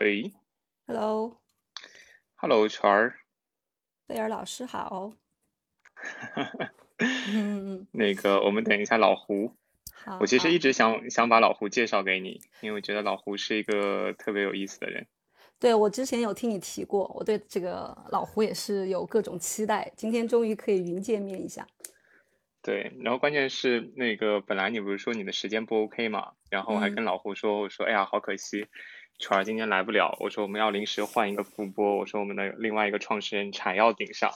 喂，Hello，Hello，全儿，贝尔老师好。嗯，那个，我们等一下老胡。好。我其实一直想想把老胡介绍给你，因为我觉得老胡是一个特别有意思的人。对，我之前有听你提过，我对这个老胡也是有各种期待。今天终于可以云见面一下。对，然后关键是那个本来你不是说你的时间不 OK 嘛，然后我还跟老胡说，我说哎呀好可惜，全儿今天来不了，我说我们要临时换一个副播，我说我们的另外一个创始人柴要顶上，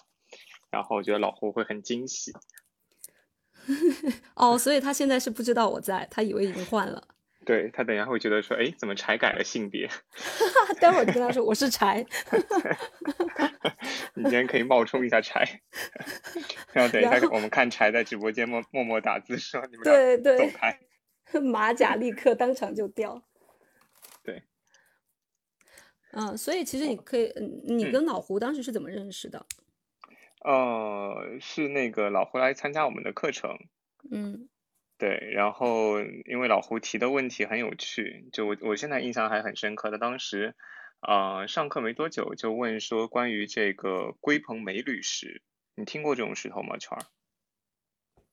然后我觉得老胡会很惊喜。哦，所以他现在是不知道我在，他以为已经换了。对他等一下会觉得说，哎，怎么柴改了性别？待会儿就跟他说我是柴。你今天可以冒充一下柴，然后等一下我们看柴在直播间默默默打字说你们对对走开，马甲立刻当场就掉。对，嗯，所以其实你可以，你跟老胡当时是怎么认识的？呃，是那个老胡来参加我们的课程。嗯。对，然后因为老胡提的问题很有趣，就我我现在印象还很深刻。的当时，呃，上课没多久就问说关于这个龟鹏镁铝石，你听过这种石头吗？圈儿？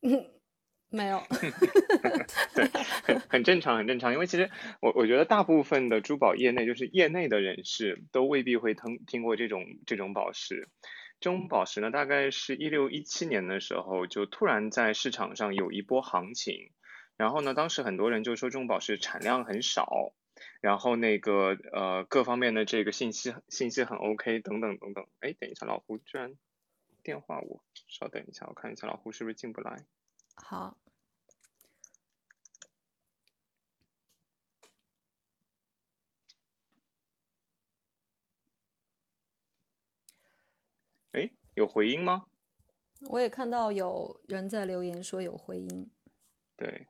嗯，没有。对，很很正常，很正常。因为其实我我觉得大部分的珠宝业内，就是业内的人士，都未必会听听过这种这种宝石。这种宝石呢，大概是一六一七年的时候，就突然在市场上有一波行情。然后呢，当时很多人就说这种宝石产量很少，然后那个呃各方面的这个信息信息很 OK 等等等等。哎，等一下，老胡居然电话我，稍等一下，我看一下老胡是不是进不来。好。哎有回音吗？我也看到有人在留言说有回音。对，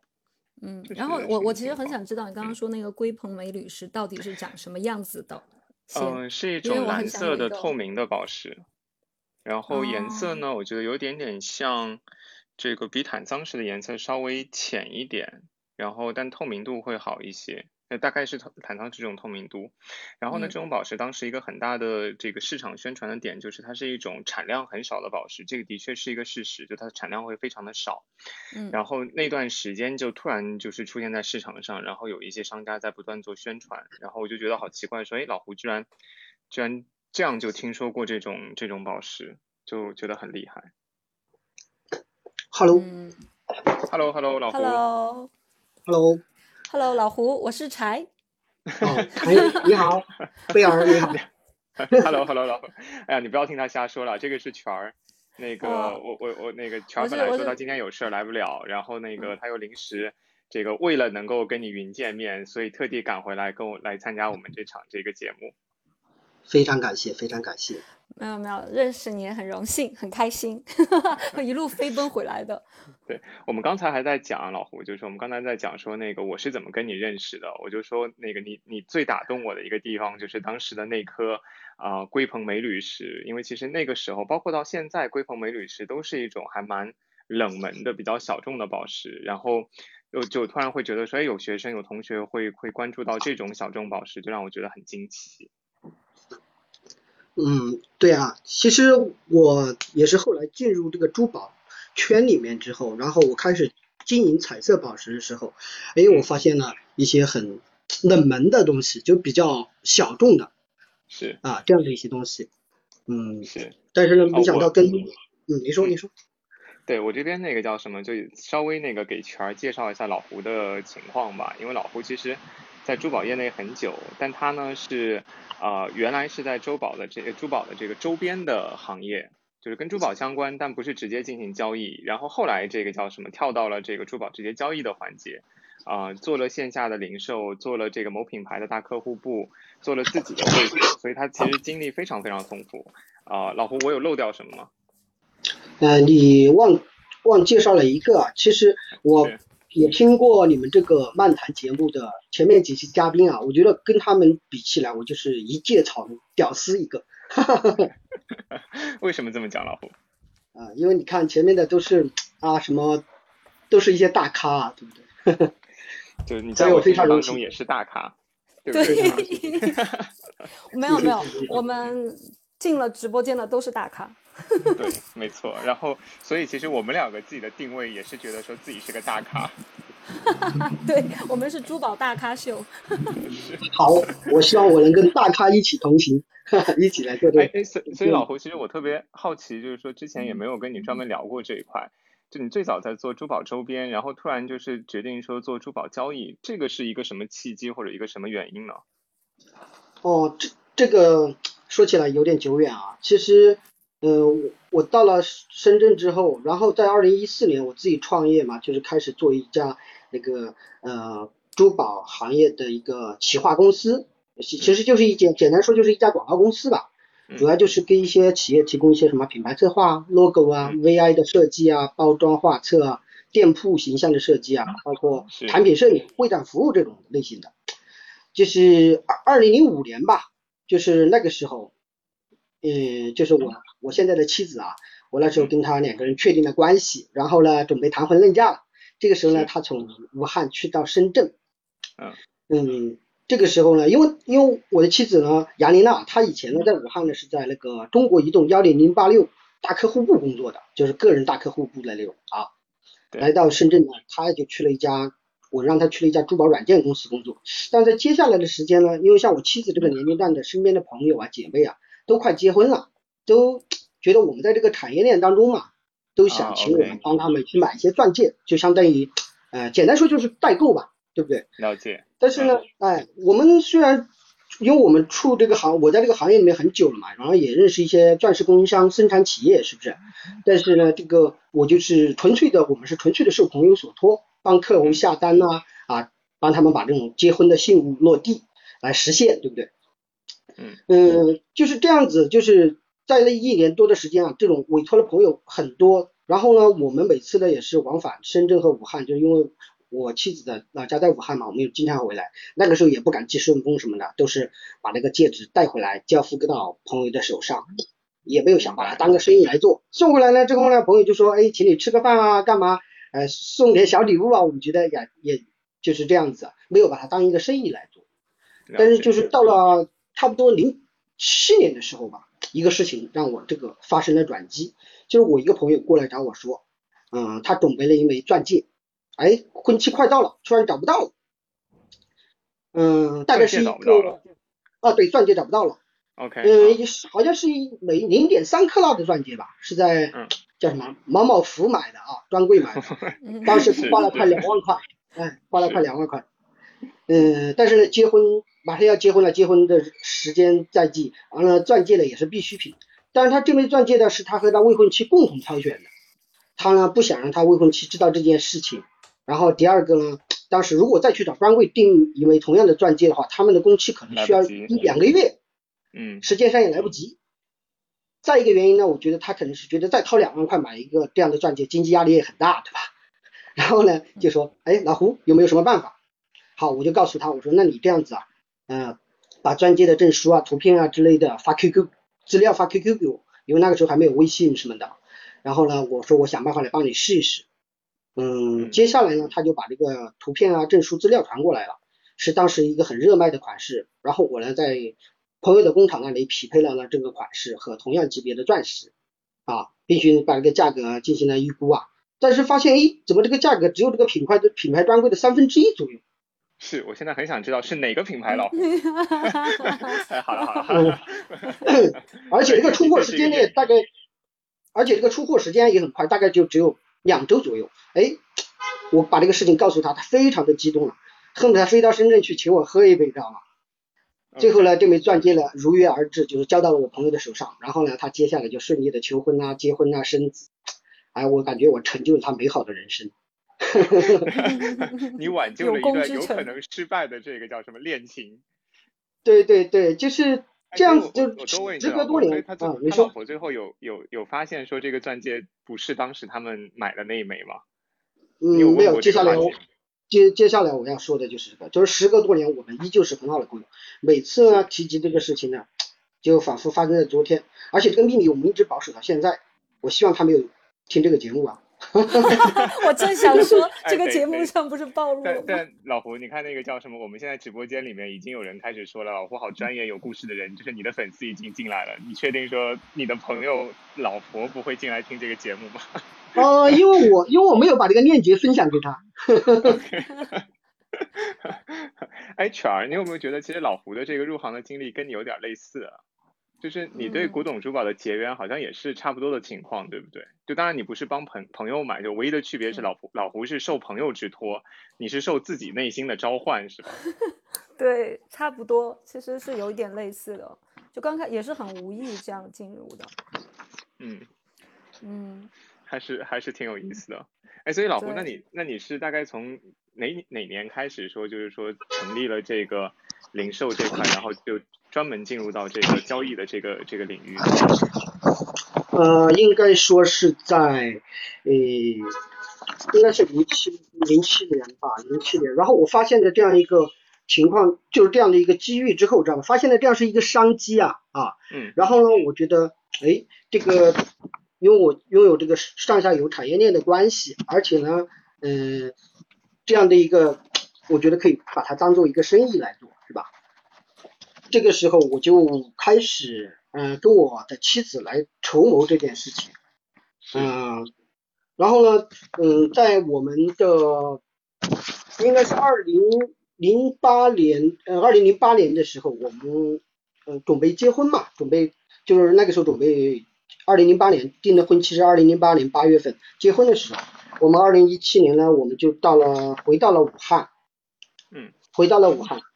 嗯，然后我我其实很想知道你刚刚说那个龟鹏美女石到底是长什么样子的？嗯，是一种蓝色的透明的宝石，然后颜色呢，我觉得有点点像这个比坦桑石的颜色稍微浅一点，然后但透明度会好一些。那大概是坦桑石这种透明度，然后呢，这种宝石当时一个很大的这个市场宣传的点就是它是一种产量很少的宝石，这个的确是一个事实，就它的产量会非常的少。嗯。然后那段时间就突然就是出现在市场上，然后有一些商家在不断做宣传，然后我就觉得好奇怪，说哎，老胡居然居然这样就听说过这种这种宝石，就觉得很厉害。Hello。Hello Hello 老胡。Hello。Hello。Hello，老胡，我是柴。哦，柴，你好，贝尔，你好。Hello，Hello，老胡。哎呀，你不要听他瞎说了，这个是全儿。那个，我我我那个全儿本来说他今天有事儿来不了，然后那个他又临时这个为了能够跟你云见面，所以特地赶回来跟我来参加我们这场这个节目。非常感谢，非常感谢。没有没有，认识你也很荣幸，很开心，一路飞奔回来的。对我们刚才还在讲老胡，就是我们刚才在讲说那个我是怎么跟你认识的，我就说那个你你最打动我的一个地方就是当时的那颗啊龟鹏美铝石，因为其实那个时候包括到现在龟鹏美铝石都是一种还蛮冷门的比较小众的宝石，然后就就突然会觉得说哎有学生有同学会会关注到这种小众宝石，就让我觉得很惊奇。嗯，对啊，其实我也是后来进入这个珠宝圈里面之后，然后我开始经营彩色宝石的时候，哎，我发现了一些很冷门的东西，就比较小众的，是。啊，这样的一些东西，嗯，是，但是呢，没想到跟，嗯，你说你说，对我这边那个叫什么，就稍微那个给全儿介绍一下老胡的情况吧，因为老胡其实。在珠宝业内很久，但他呢是，呃，原来是在珠宝的这个珠宝的这个周边的行业，就是跟珠宝相关，但不是直接进行交易。然后后来这个叫什么，跳到了这个珠宝直接交易的环节，啊，做了线下的零售，做了这个某品牌的大客户部，做了自己的位置，所以他其实经历非常非常丰富。啊，老胡，我有漏掉什么吗？呃，你忘忘介绍了一个，其实我。也听过你们这个漫谈节目的前面几期嘉宾啊，我觉得跟他们比起来，我就是一介草民，屌丝一个。为什么这么讲，老胡？啊，因为你看前面的都是啊什么，都是一些大咖，啊，对不对？就是你在我非常当中也是大咖，对不对？没有 没有，我们进了直播间的都是大咖。对，没错。然后，所以其实我们两个自己的定位也是觉得说自己是个大咖。对我们是珠宝大咖秀。好，我希望我能跟大咖一起同行，一起来做这个。哎，所所以老胡，其实我特别好奇，就是说之前也没有跟你专门聊过这一块。就你最早在做珠宝周边，然后突然就是决定说做珠宝交易，这个是一个什么契机或者一个什么原因呢？哦，这这个说起来有点久远啊。其实，呃，我我到了深圳之后，然后在二零一四年我自己创业嘛，就是开始做一家那个呃珠宝行业的一个企划公司，其其实就是一简简单说就是一家广告公司吧。主要就是给一些企业提供一些什么品牌策划、logo 啊、VI 的设计啊、包装画册啊、店铺形象的设计啊，包括产品摄影、会展服务这种类型的。就是二二零零五年吧，就是那个时候，嗯，就是我我现在的妻子啊，我那时候跟他两个人确定了关系，然后呢，准备谈婚论嫁了。这个时候呢，他从武汉去到深圳，嗯嗯。这个时候呢，因为因为我的妻子呢，杨琳娜，她以前呢在武汉呢是在那个中国移动幺零零八六大客户部工作的，就是个人大客户部的那种啊。来到深圳呢，她就去了一家，我让她去了一家珠宝软件公司工作。但在接下来的时间呢，因为像我妻子这个年龄段的身边的朋友啊、姐妹啊，都快结婚了，都觉得我们在这个产业链当中嘛，都想请我们帮他们去买一些钻戒，就相当于，呃，简单说就是代购吧。对不对？了解。但是呢，哎，我们虽然因为我们处这个行，我在这个行业里面很久了嘛，然后也认识一些钻石供应商、生产企业，是不是？但是呢，这个我就是纯粹的，我们是纯粹的受朋友所托，帮客户下单呐，啊，帮他们把这种结婚的信物落地来实现，对不对？嗯嗯，就是这样子，就是在那一年多的时间啊，这种委托的朋友很多，然后呢，我们每次呢也是往返深圳和武汉，就因为。我妻子的老家在武汉嘛，我们又经常回来。那个时候也不敢寄顺丰什么的，都是把那个戒指带回来交付给到朋友的手上，也没有想把它当个生意来做。送回来呢，之后呢，朋友就说，哎，请你吃个饭啊，干嘛？呃，送点小礼物啊。我们觉得也也就是这样子，没有把它当一个生意来做。但是就是到了差不多零七年的时候吧，一个事情让我这个发生了转机，就是我一个朋友过来找我说，嗯，他准备了一枚钻戒。哎，婚期快到了，突然找不到了。嗯，大概是一个，啊，对，钻戒找不到了。OK。嗯，好像是一枚零点三克拉的钻戒吧，是在叫什么毛毛福买的啊，专柜买的，当时花了快两万块，哎，花了快两万块。嗯，但是呢，结婚马上要结婚了，结婚的时间在即，完了钻戒呢也是必需品，但是他这枚钻戒呢是他和他未婚妻共同挑选的，他呢不想让他未婚妻知道这件事情。然后第二个呢，当时如果再去找专柜订一枚同样的钻戒的话，他们的工期可能需要一两个月，嗯，时间上也来不及。再一个原因呢，我觉得他可能是觉得再掏两万块买一个这样的钻戒，经济压力也很大，对吧？然后呢，就说，哎，老胡有没有什么办法？好，我就告诉他，我说，那你这样子啊，嗯，把钻戒的证书啊、图片啊之类的发 QQ 资料发 QQ 给我，因为那个时候还没有微信什么的。然后呢，我说我想办法来帮你试一试。嗯，接下来呢，他就把这个图片啊、证书资料传过来了，是当时一个很热卖的款式。然后我呢，在朋友的工厂那里匹配了呢这个款式和同样级别的钻石啊，并且把这个价格进行了预估啊。但是发现，哎，怎么这个价格只有这个品牌的品牌专柜的三分之一左右？是我现在很想知道是哪个品牌 了。好了好了，而且这个出货时间呢，大概，而且这个出货时间也很快，大概就只有。两周左右，哎，我把这个事情告诉他，他非常的激动了，恨不得飞到深圳去请我喝一杯，知道吗？最后呢，这枚钻戒呢如约而至，就是交到了我朋友的手上，然后呢，他接下来就顺利的求婚啊、结婚啊、生子，哎，我感觉我成就了他美好的人生。你挽救了一个有可能失败的这个叫什么恋情？对对对，就是。这样子就时隔多年啊，他老婆最后有有有发现说这个钻戒不是当时他们买的那一枚吗？嗯，没有。接下来接接下来我要说的就是这个，就是时隔多年，我们依旧是很好的朋友。每次呢提及这个事情呢，就仿佛发生在昨天，而且这个秘密我们一直保守到现在。我希望他没有听这个节目啊。我正想说，哎这个节目上不是暴露了但吗？但老胡，你看那个叫什么？我们现在直播间里面已经有人开始说了，老胡好专业，有故事的人，就是你的粉丝已经进来了。你确定说你的朋友老婆不会进来听这个节目吗？呃，因为我因为我没有把这个链接分享给他。哎，犬儿，你有没有觉得其实老胡的这个入行的经历跟你有点类似啊？就是你对嗯古董珠宝的结缘好像也是差不多的情况，对不对？就当然你不是帮朋朋友买，就唯一的区别是嗯老胡老胡是受朋友之托，你是受自己内心的召唤，是吧？对，差不多，其实是有一点类似的。就刚开也是很无意这样进入的。嗯。嗯，还是还是挺有意思的。哎，所以老胡，那你那你是大概从哪哪年开始说，就是说成立了这个零售这块，然后就专门进入到这个交易的这个这个领域？呃，应该说是在，呃，应该是零七零七年吧，零七年。然后我发现了这样一个情况，就是这样的一个机遇之后，知道吗？发现了这样是一个商机啊啊。嗯然后呢，我觉得，哎，这个，因为我拥有这个上下游产业链的关系，而且呢，嗯、这样的一个，我觉得可以把它当做一个生意来做？这个时候我就开始，嗯、跟我的妻子来筹谋这件事情，是。嗯、然后呢，嗯，在我们的应该是二零零八年，呃，二零零八年的时候，我们呃准备结婚嘛，准备就是那个时候准备，二零零八年订的婚期是二零零八年八月份结婚的时候，我们二零一七年呢，我们就到了回到了武汉，嗯，回到了武汉，嗯，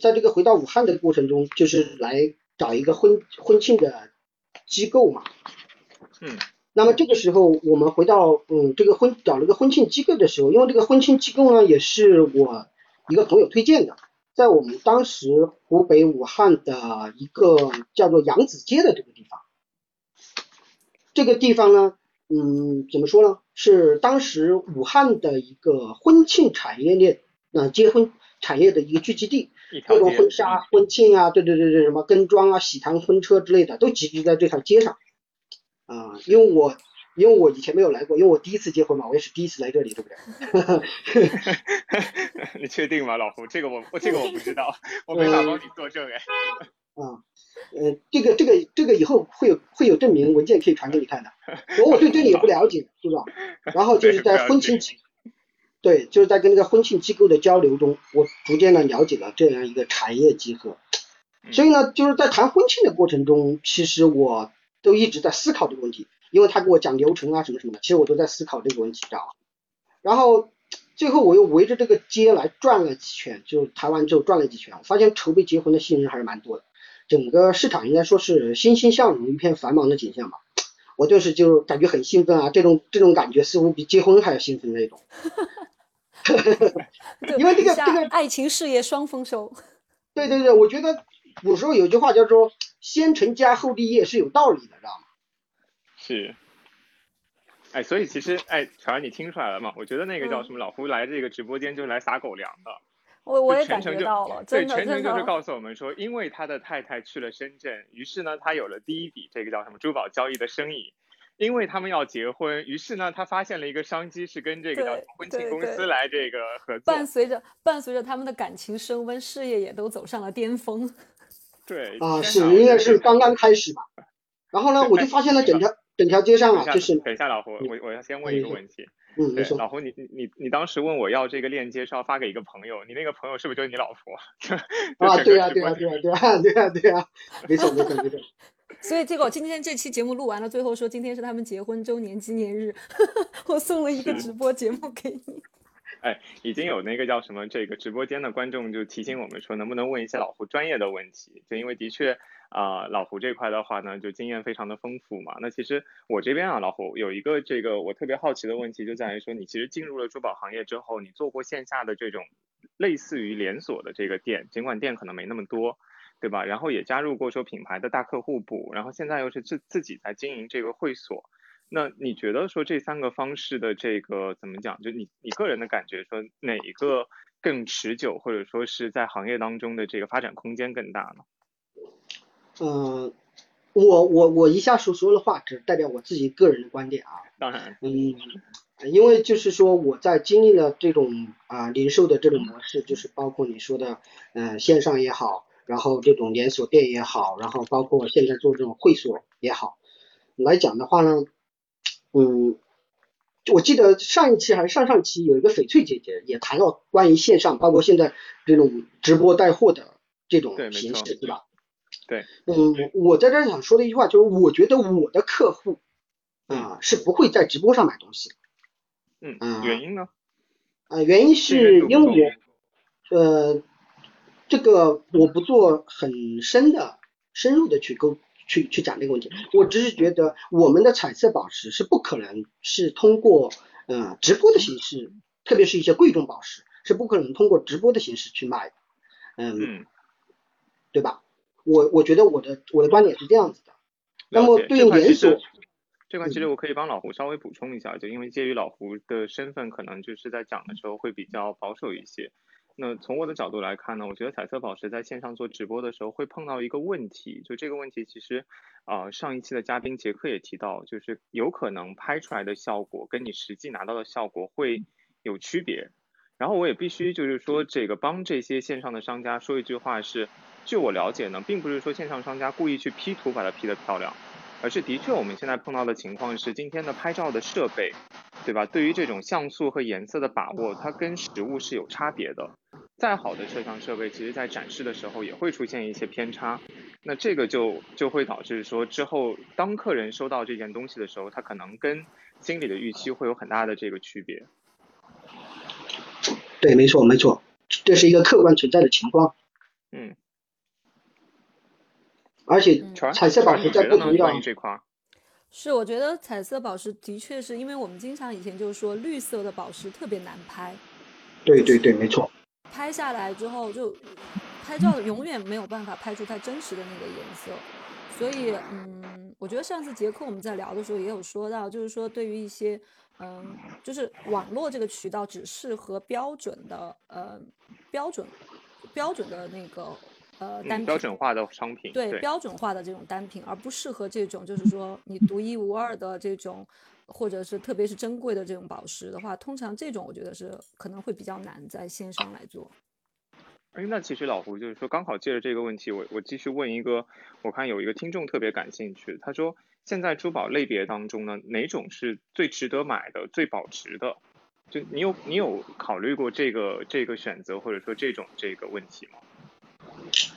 在这个回到武汉的过程中，就是来找一个婚婚庆的机构嘛，嗯。那么这个时候，我们回到嗯这个婚找了个婚庆机构的时候，因为这个婚庆机构呢也是我一个朋友推荐的，在我们当时湖北武汉的一个叫做扬子街的这个地方，这个地方呢，嗯怎么说呢，是当时武汉的一个婚庆产业链，呃结婚产业的一个聚集地，各种婚纱、婚庆啊，对对对对，什么跟妆啊、喜糖、婚车之类的，都集聚在这条街上。啊、因为我因为我以前没有来过，因为我第一次结婚嘛，我也是第一次来这里，对不对？你确定吗，老胡？这个我我这个我不知道，我没法帮你作证哎。啊，呃，这个这个这个以后会有会有证明文件可以传给你看的。我我对这里也不了解，是吧？然后就是在婚庆机，对，就是在跟那个婚庆机构的交流中，我逐渐的了解了这样一个产业集合。所以呢，就是在谈婚庆的过程中，其实我都一直在思考这个问题，因为他给我讲流程啊什么什么的，其实我都在思考这个问题，知道吧？然后最后我又围着这个街来转了几圈，就谈完之后转了几圈，我发现筹备结婚的新人还是蛮多的，整个市场应该说是欣欣向荣，一片繁忙的景象吧。我就是就感觉很兴奋啊，这种这种感觉似乎比结婚还要兴奋那种。对 因为这个这个爱情事业双丰收。对对对，我觉得古时候有句话叫做“先成家后立业”是有道理的，知道吗？是。哎，所以其实，哎，乔安，你听出来了吗？我觉得那个叫嗯什么老胡来这个直播间就是来撒狗粮的。我我也感觉到了，对，真的全程。就是告诉我们说，因为他的太太去了深圳，于是呢，他有了第一笔这个叫什么珠宝交易的生意。因为他们要结婚，于是呢，他发现了一个商机，是跟这个叫对婚庆公司来这个合作。伴随着伴随着他们的感情升温，事业也都走上了巅峰。对啊，天是应该是刚刚开始吧。然后呢，我就发现了整条 整条街上啊，就是等一下，老胡，我我要先问一个问题。嗯，你对，说老胡，你你你你当时问我要这个链接是要发给一个朋友，你那个朋友是不是就是你老婆？就啊，整对啊、对呀、个直播对啊、对啊、对啊、对啊、没错没错没错。所以结果今天这期节目录完了，最后说今天是他们结婚周年纪念日，我送了一个直播节目给你。哎，已经有那个叫什么这个直播间的观众就提醒我们说，能不能问一些老胡专业的问题？就因为的确啊、老胡这块的话呢，就经验非常的丰富嘛。那其实我这边啊，老胡有一个这个我特别好奇的问题，就在于说，你其实进入了珠宝行业之后，你做过线下的这种类似于连锁的这个店，尽管店可能没那么多。对吧？然后也加入过说品牌的大客户部，然后现在又是自自己在经营这个会所，那你觉得说这三个方式的这个怎么讲？就你你个人的感觉，说哪一个更持久，或者说是在行业当中的这个发展空间更大呢？嗯，我我我一下所说的话只代表我自己个人的观点啊。当然，嗯，因为就是说我在经历了这种啊零售的这种模式，就是包括你说的嗯线上也好，然后这种连锁店也好，然后包括现在做这种会所也好来讲的话呢，嗯，我记得上一期还是上上期有一个翡翠姐姐也谈到关于线上，包括现在这种直播带货的这种形式，对吧？对，嗯，我在这儿想说的一句话就是，我觉得我的客户。啊，是不会在直播上买东西。嗯，原因呢？啊，原因是因为我，呃，这个我不做很深的、深入的去沟去去讲这个问题。我只是觉得我们的彩色宝石是不可能是通过呃直播的形式，特别是一些贵重宝石是不可能通过直播的形式去卖的。嗯，对吧？我我觉得我的我的观点是这样子的。那么对于连锁。这块其实我可以帮老胡稍微补充一下，就因为介于老胡的身份，可能就是在讲的时候会比较保守一些。那从我的角度来看呢，我觉得彩色宝石在线上做直播的时候会碰到一个问题，就这个问题其实啊上一期的嘉宾杰克也提到，就是有可能拍出来的效果跟你实际拿到的效果会有区别。然后我也必须就是说这个帮这些线上的商家说一句话是，据我了解呢，并不是说线上商家故意去 P 图把它 P 得漂亮。而是的确，我们现在碰到的情况是，今天的拍照的设备，对吧？对于这种像素和颜色的把握，它跟实物是有差别的。再好的摄像设备，其实在展示的时候也会出现一些偏差。那这个就就会导致说，之后当客人收到这件东西的时候，他可能跟心里的预期会有很大的这个区别。对，没错，没错，这是一个客观存在的情况。嗯。而且彩色宝石在不同的这块，是我觉得彩色宝石的确是因为我们经常以前就是说绿色的宝石特别难拍，对对对，没错。拍下来之后就拍照永远没有办法拍出它真实的那个颜色，所以嗯，我觉得上次杰克我们在聊的时候也有说到，就是说对于一些嗯，就是网络这个渠道只适合标准的呃标准标准的那个。呃，单标准化的商品，对标准化的这种单品，而不适合这种就是说你独一无二的这种，或者是特别是珍贵的这种宝石的话，通常这种我觉得是可能会比较难在线上来做。哎，那其实老胡就是说，刚好借着这个问题，我我继续问一个，我看有一个听众特别感兴趣，他说现在珠宝类别当中呢，哪种是最值得买的、最保值的？就你有你有考虑过这个这个选择，或者说这种这个问题吗？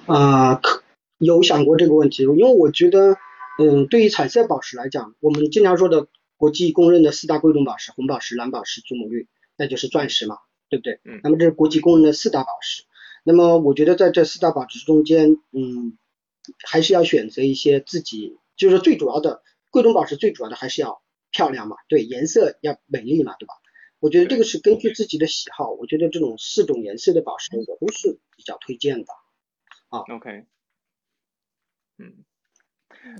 啊，可有想过这个问题，因为我觉得，嗯，对于彩色宝石来讲，我们经常说的国际公认的四大贵重宝石，红宝石、蓝宝石、祖母绿，那就是钻石嘛，对不对？嗯。那么这是国际公认的四大宝石。那么我觉得在这四大宝石中间，嗯，还是要选择一些自己，就是最主要的贵重宝石，最主要的还是要漂亮嘛，对，颜色要美丽嘛，对吧？我觉得这个是根据自己的喜好，我觉得这种四种颜色的宝石我都是比较推荐的。啊，OK，嗯，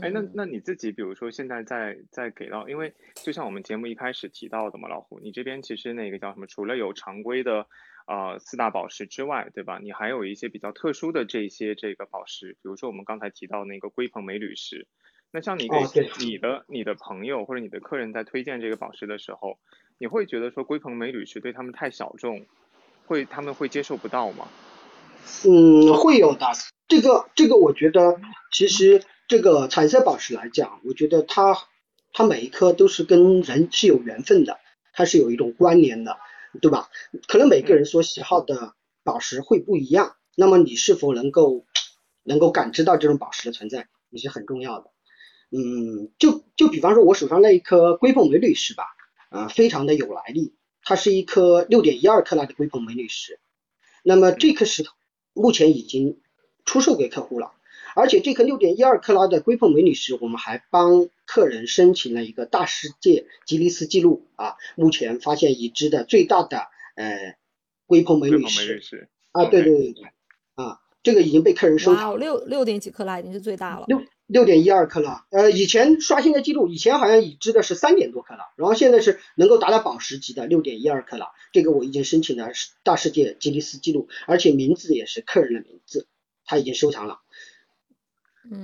哎，那那你自己，比如说现在在在给到，因为就像我们节目一开始提到的嘛，老胡，你这边其实那个叫什么？除了有常规的呃四大宝石之外，对吧？你还有一些比较特殊的这些这个宝石，比如说我们刚才提到那个龟鹏美铝石。那像你给你的你的朋友或者你的客人在推荐这个宝石的时候，你会觉得说龟鹏美铝石对他们太小众，会他们会接受不到吗？嗯，会有的。这个这个，我觉得其实这个彩色宝石来讲，我觉得它它每一颗都是跟人是有缘分的，它是有一种关联的，对吧？可能每个人所喜好的宝石会不一样，那么你是否能够能够感知到这种宝石的存在，也是很重要的。嗯，就就比方说，我手上那一颗龟凤镁绿石吧，啊，非常的有来历，它是一颗六点一二克拉的龟凤镁绿石，那么这颗石头。目前已经出售给客户了，而且这颗六点一二克拉的硅碰美女石，我们还帮客人申请了一个大世界吉尼斯纪录啊！目前发现已知的最大的呃龟碰美女石啊，对对对对啊，这个已经被客人收藏。六六点几克拉已经是最大了。六六点一二克拉，呃，以前刷新的记录，以前好像已知的是三点多克拉，然后现在是能够达到宝石级的六点一二克拉，这个我已经申请了大世界吉尼斯纪录，而且名字也是客人的名字，他已经收藏了。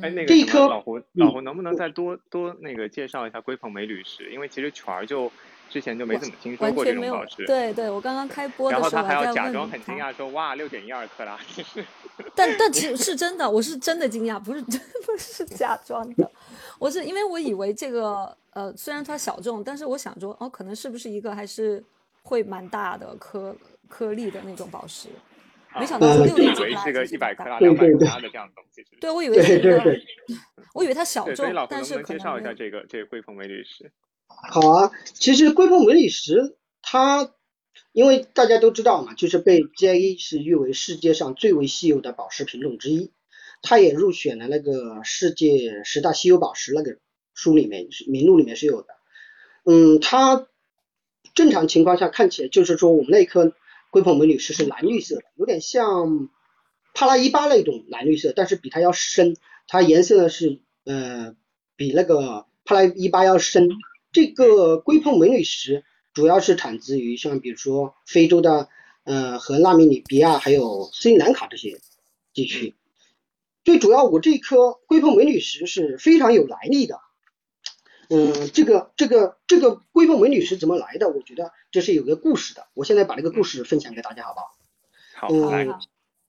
哎，嗯，那个这一颗老胡，老胡能不能再多多那个介绍一下龟鹏美女石？因为其实全儿就之前就没怎么听说过这完全没有种宝石。。对对，我刚刚开播的时候他还要假在问他装很惊讶说哇六点一二克拉，但但其实是真的，我是真的惊讶，不是 不是假装的。我是因为我以为这个呃，虽然它小众，但是我想说哦，可能是不是一个还是会蛮大的颗颗粒的那种宝石？没想到六点几克拉以为是个一百克拉、对两百克拉的这样的东西。对，我以为是对一个，对对，我以为它小对，所以众但是能不能介可能没有绍一下这个这个桂鹏美女石？好啊。其实龟鹏美女石它，因为大家都知道嘛，就是被 GIA 是誉为世界上最为稀有的宝石品种之一，它也入选了那个世界十大稀有宝石那个书里面名录里面是有的。嗯，它正常情况下看起来就是说我们那颗龟鹏美女石是蓝绿色的，有点像帕拉伊巴那种蓝绿色，但是比它要深，它颜色呢是呃比那个帕拉伊巴要深。这个龟鹏美女石主要是产自于像比如说非洲的呃和纳米比亚还有斯里兰卡这些地区。最主要，我这颗龟鹏美女石是非常有来历的。嗯，这个这个这个龟凤美女石怎么来的？我觉得这是有个故事的。我现在把这个故事分享给大家，好不好？好，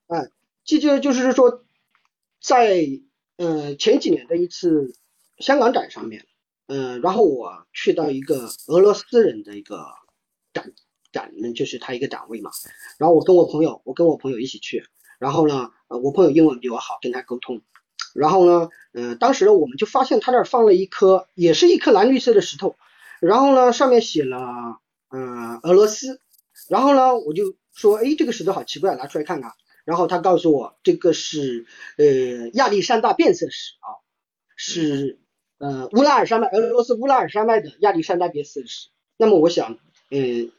哎，这就就是说，在呃前几年的一次香港展上面，嗯、然后我去到一个俄罗斯人的一个展展，就是他一个展位嘛，然后我跟我朋友，我跟我朋友一起去，然后呢，呃，我朋友英文比我好，跟他沟通，然后呢，嗯、当时呢我们就发现他那儿放了一颗，也是一颗蓝绿色的石头，然后呢上面写了、呃俄罗斯，然后呢我就说，哎，这个石头好奇怪，拿出来看看。然后他告诉我，这个是呃亚历山大变色石啊，是呃乌拉尔山脉，俄罗斯乌拉尔山脉的亚历山大变色石。那么我想，嗯、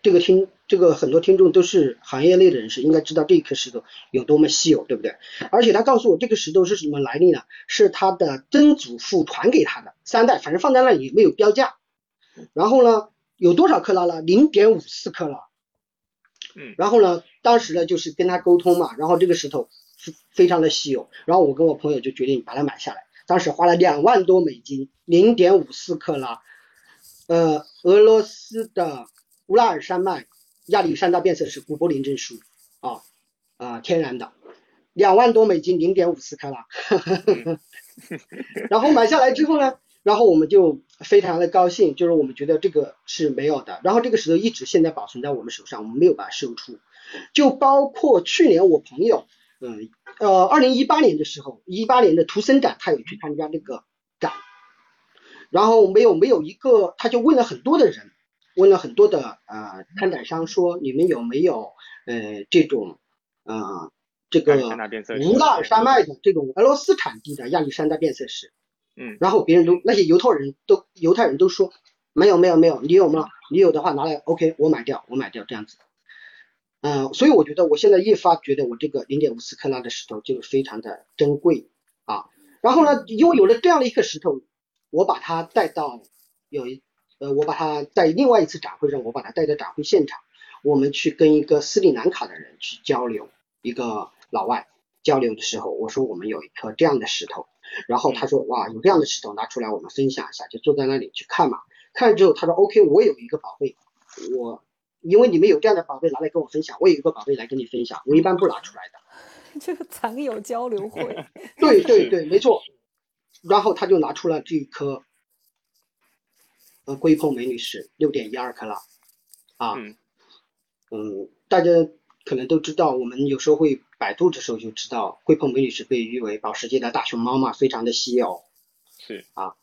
这个听这个很多听众都是行业内的人士，应该知道这一颗石头有多么稀有，对不对？而且他告诉我，这个石头是什么来历呢？是他的曾祖父传给他的，三代，反正放在那里没有标价。然后呢，有多少克拉呢？零点五四克拉。嗯然后呢，当时呢就是跟他沟通嘛，然后这个石头非非常的稀有，然后我跟我朋友就决定把它买下来，当时花了两万多美金，零点五四克拉，呃，俄罗斯的乌拉尔山脉亚历山大变色石古柏林证书啊啊、天然的，两万多美金，零点五四克拉，然后买下来之后呢，然后我们就非常的高兴，就是我们觉得这个是没有的，然后这个石头一直现在保存在我们手上，我们没有把它售出，就包括去年我朋友，嗯呃，二零一八年的时候，一八年的图森展，他有去参加这个展，然后没有没有一个，他就问了很多的人，问了很多的呃参展商说，你们有没有呃这种呃这个乌拉尔山脉的这种俄罗斯产地的亚历山大变色石？嗯然后别人都那些犹太人都犹太人都说没有没有没有，你有吗？你有的话拿来，OK，我买掉，我买掉这样子。嗯、所以我觉得我现在越发觉得我这个零点五四克拉的石头就非常的珍贵啊。然后呢，因为有了这样的一颗石头，我把它带到有一呃，我把它在另外一次展会上，我把它带到展会现场，我们去跟一个斯里兰卡的人去交流，一个老外交流的时候，我说我们有一颗这样的石头，然后他说哇，有这样的石头拿出来我们分享一下，就坐在那里去看嘛。看了之后，他说 OK，我有一个宝贝，我因为你们有这样的宝贝拿来跟我分享，我有一个宝贝来跟你分享，我一般不拿出来的。这个藏友交流会，对对 对，没错。然后他就拿出了这一颗呃龟鹏美女石，六点一二克拉啊，嗯嗯，大家可能都知道，我们有时候会百度的时候就知道，龟鹏美女石被誉为宝石界的大熊猫嘛，非常的稀有。是啊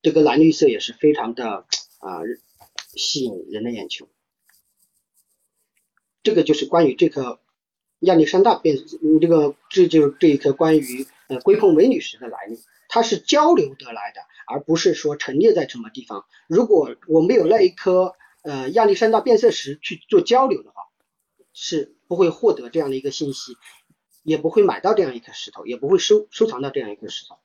这个蓝绿色也是非常的啊、吸引人的眼球。这个就是关于这颗亚历山大变，嗯这个这就是这一颗关于呃龟鹏美女石的来历，它是交流得来的，而不是说陈列在什么地方。如果我没有那一颗呃亚历山大变色石去做交流的话，是不会获得这样的一个信息，也不会买到这样一颗石头，也不会收收藏到这样一颗石头。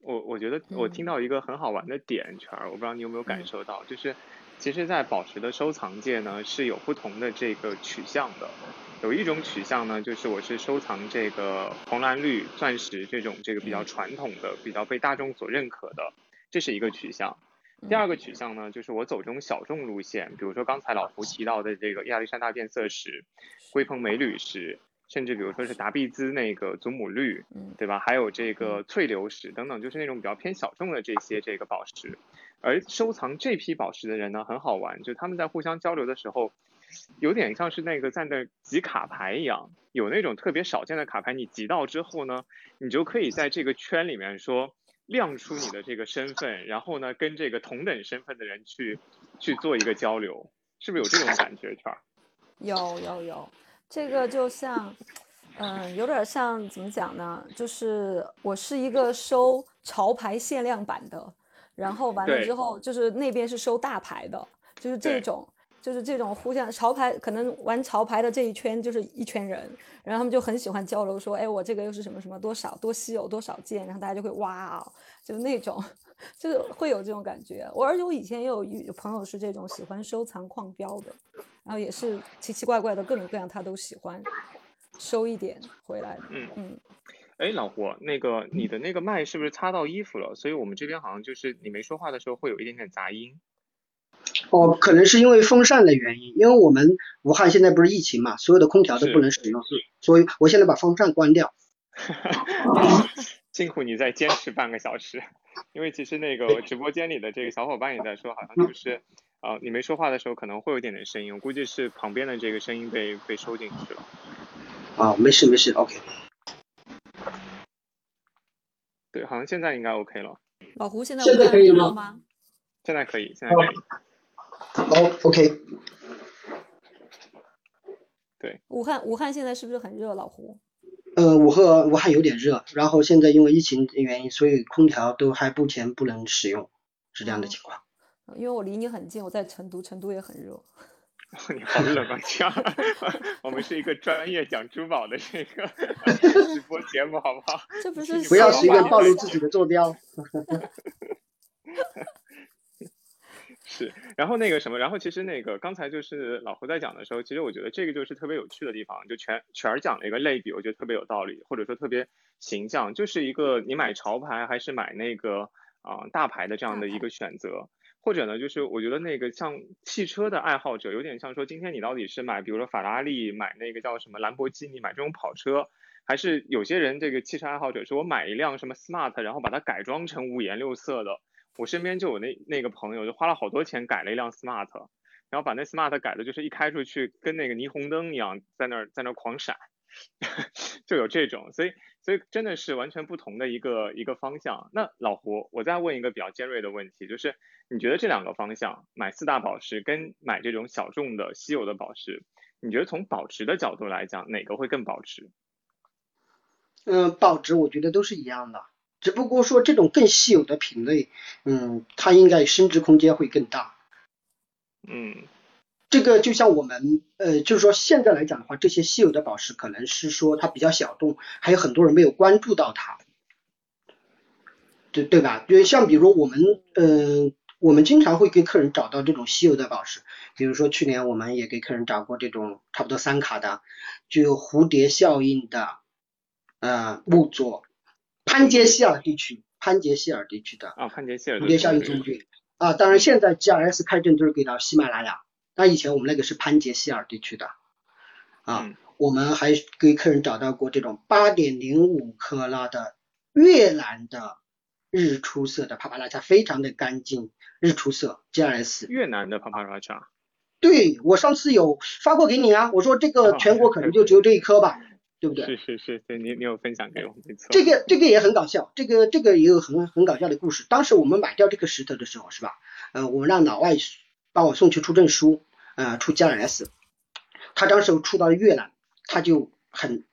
我我觉得我听嗯到一个很好玩的点，圈儿，我不知道你有没有感嗯受到，就是其实，在宝石的收藏界呢，是有不同的这个取向的。有一种取向呢，就是我是收藏这个红蓝绿钻石这种这个比较传统的、比较被大众所认可的，这是一个取向。第二个取向呢，就是我走这种小众路线，比如说刚才老胡提到的这个亚历山大变色石、龟鹏美铝石，甚至比如说是达碧兹那个祖母绿，对吧？还有这个翠流石等等，就是那种比较偏小众的这些这个宝石。而收藏这批宝石的人呢，很好玩，就他们在互相交流的时候，有点像是那个在那集卡牌一样，有那种特别少见的卡牌，你集到之后呢，你就可以在这个圈里面说亮出你的这个身份，然后呢，跟这个同等身份的人去去做一个交流，是不是有这种感觉？圈？有有有，这个就像，嗯，有点像怎么讲呢？就是我是一个收潮牌限量版的。然后完了之后，就是那边是收大牌的，就是这种，就是这种互相潮牌，可能玩潮牌的这一圈就是一圈人，然后他们就很喜欢交流，说，哎，我这个又是什么什么多少多稀有多少件，然后大家就会哇，就是那种，就是会有这种感觉。我而且我以前也有有朋友是这种喜欢收藏矿标的，然后也是奇奇怪怪的各种各样他都喜欢收一点回来。嗯嗯。哎，老胡，那个你的那个麦是不是擦到衣服了？所以我们这边好像就是你没说话的时候会有一点点杂音。哦，可能是因为风扇的原因，因为我们武汉现在不是疫情嘛，所有的空调都不能使用，所以我现在把风扇关掉。辛苦你再坚持半个小时，因为其实那个直播间里的这个小伙伴也在说，好像就是啊，你没说话的时候可能会有点点声音，我估计是旁边的这个声音被被收进去了。啊，没事没事，OK。对，好像现在应该 OK 了。老胡，现在现在可以吗？现在可以，现在可以。好，OK。对。武汉，武汉现在是不是很热？老胡。呃，武汉，武汉有点热，然后现在因为疫情原因，所以空调都还目前不能使用，是这样的情况。因为我离你很近，我在成都，成都也很热。你好冷啊！这样，我们是一个专业讲珠宝的这个 直播节目，好不好？这不是不要随便暴露自己的坐标。是，然后那个什么，然后其实那个刚才就是老胡在讲的时候，其实我觉得这个就是特别有趣的地方，就全全讲了一个类比，我觉得特别有道理，或者说特别形象，就是一个你买潮牌还是买那个啊大牌的这样的一个选择。或者呢，就是我觉得那个像汽车的爱好者，有点像说，今天你到底是买，比如说法拉利，买那个叫什么兰博基尼，买这种跑车，还是有些人这个汽车爱好者，是我买一辆什么 smart，然后把它改装成五颜六色的。我身边就有那那个朋友，就花了好多钱改了一辆 smart，然后把那 smart 改的就是一开出去跟那个霓虹灯一样，在那儿在那儿狂闪。就有这种，所以所以真的是完全不同的一个一个方向。那老胡，我再问一个比较尖锐的问题，就是你觉得这两个方向买四大宝石跟买这种小众的稀有的宝石，你觉得从保值的角度来讲，哪个会更保值？嗯，保值我觉得都是一样的，只不过说这种更稀有的品类，嗯，它应该升值空间会更大。嗯。这个就像我们，呃，就是说现在来讲的话，这些稀有的宝石可能是说它比较小众，还有很多人没有关注到它，对对吧？就像比如我们，嗯，我们经常会给客人找到这种稀有的宝石，比如说去年我们也给客人找过这种差不多三卡的，具有蝴蝶效应的，呃，木座，潘杰希尔地区，潘杰希尔地区的啊，潘杰希尔蝴蝶效应中军啊，当然现在 G R S 开证都是给到喜马拉雅。那以前我们那个是潘杰希尔地区的，啊，我们还给客人找到过这种八点零五克拉的越南的日出色的帕帕拉恰，非常的干净，日出色 G R S。越南的帕帕拉恰。对，我上次有发过给你啊，我说这个全国可能就只有这一颗吧，对不对？是是是，对你你有分享给我，没错。这个这个也很搞笑，这个这个也有很很搞笑的故事。当时我们买掉这个石头的时候，是吧？呃，我们让老外帮我送去出证书。呃，出 G R S，他当时出到越南，他就很，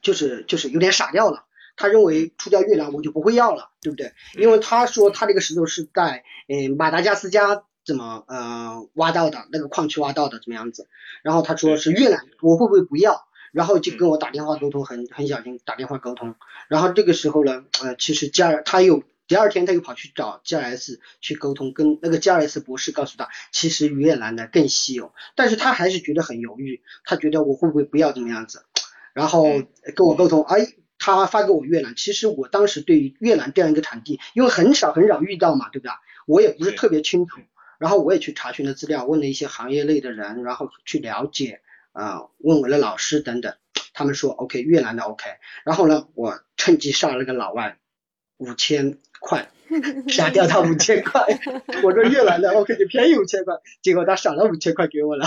就是就是有点傻掉了。他认为出掉越南我就不会要了，对不对？因为他说他这个石头是在呃马达加斯加怎么呃挖到的，那个矿区挖到的怎么样子？然后他说是越南，我会不会不要？然后就跟我打电话沟通，很很小心打电话沟通。然后这个时候呢，呃，其实加他又第二天他又跑去找 G R S 去沟通，跟那个 G R S 博士告诉他，其实越南的更稀有，但是他还是觉得很犹豫，他觉得我会不会不要怎么样子，然后跟我沟通，哎，他发给我越南，其实我当时对于越南这样一个产地，因为很少很少遇到嘛，对不对？我也不是特别清楚，然后我也去查询了资料，问了一些行业内的人，然后去了解，啊，问我的老师等等，他们说 OK 越南的 OK，然后呢，我趁机上了个老外，五千块，杀掉他五千块，我说越南的 OK 你便宜五千块，结果他少了五千块给我了。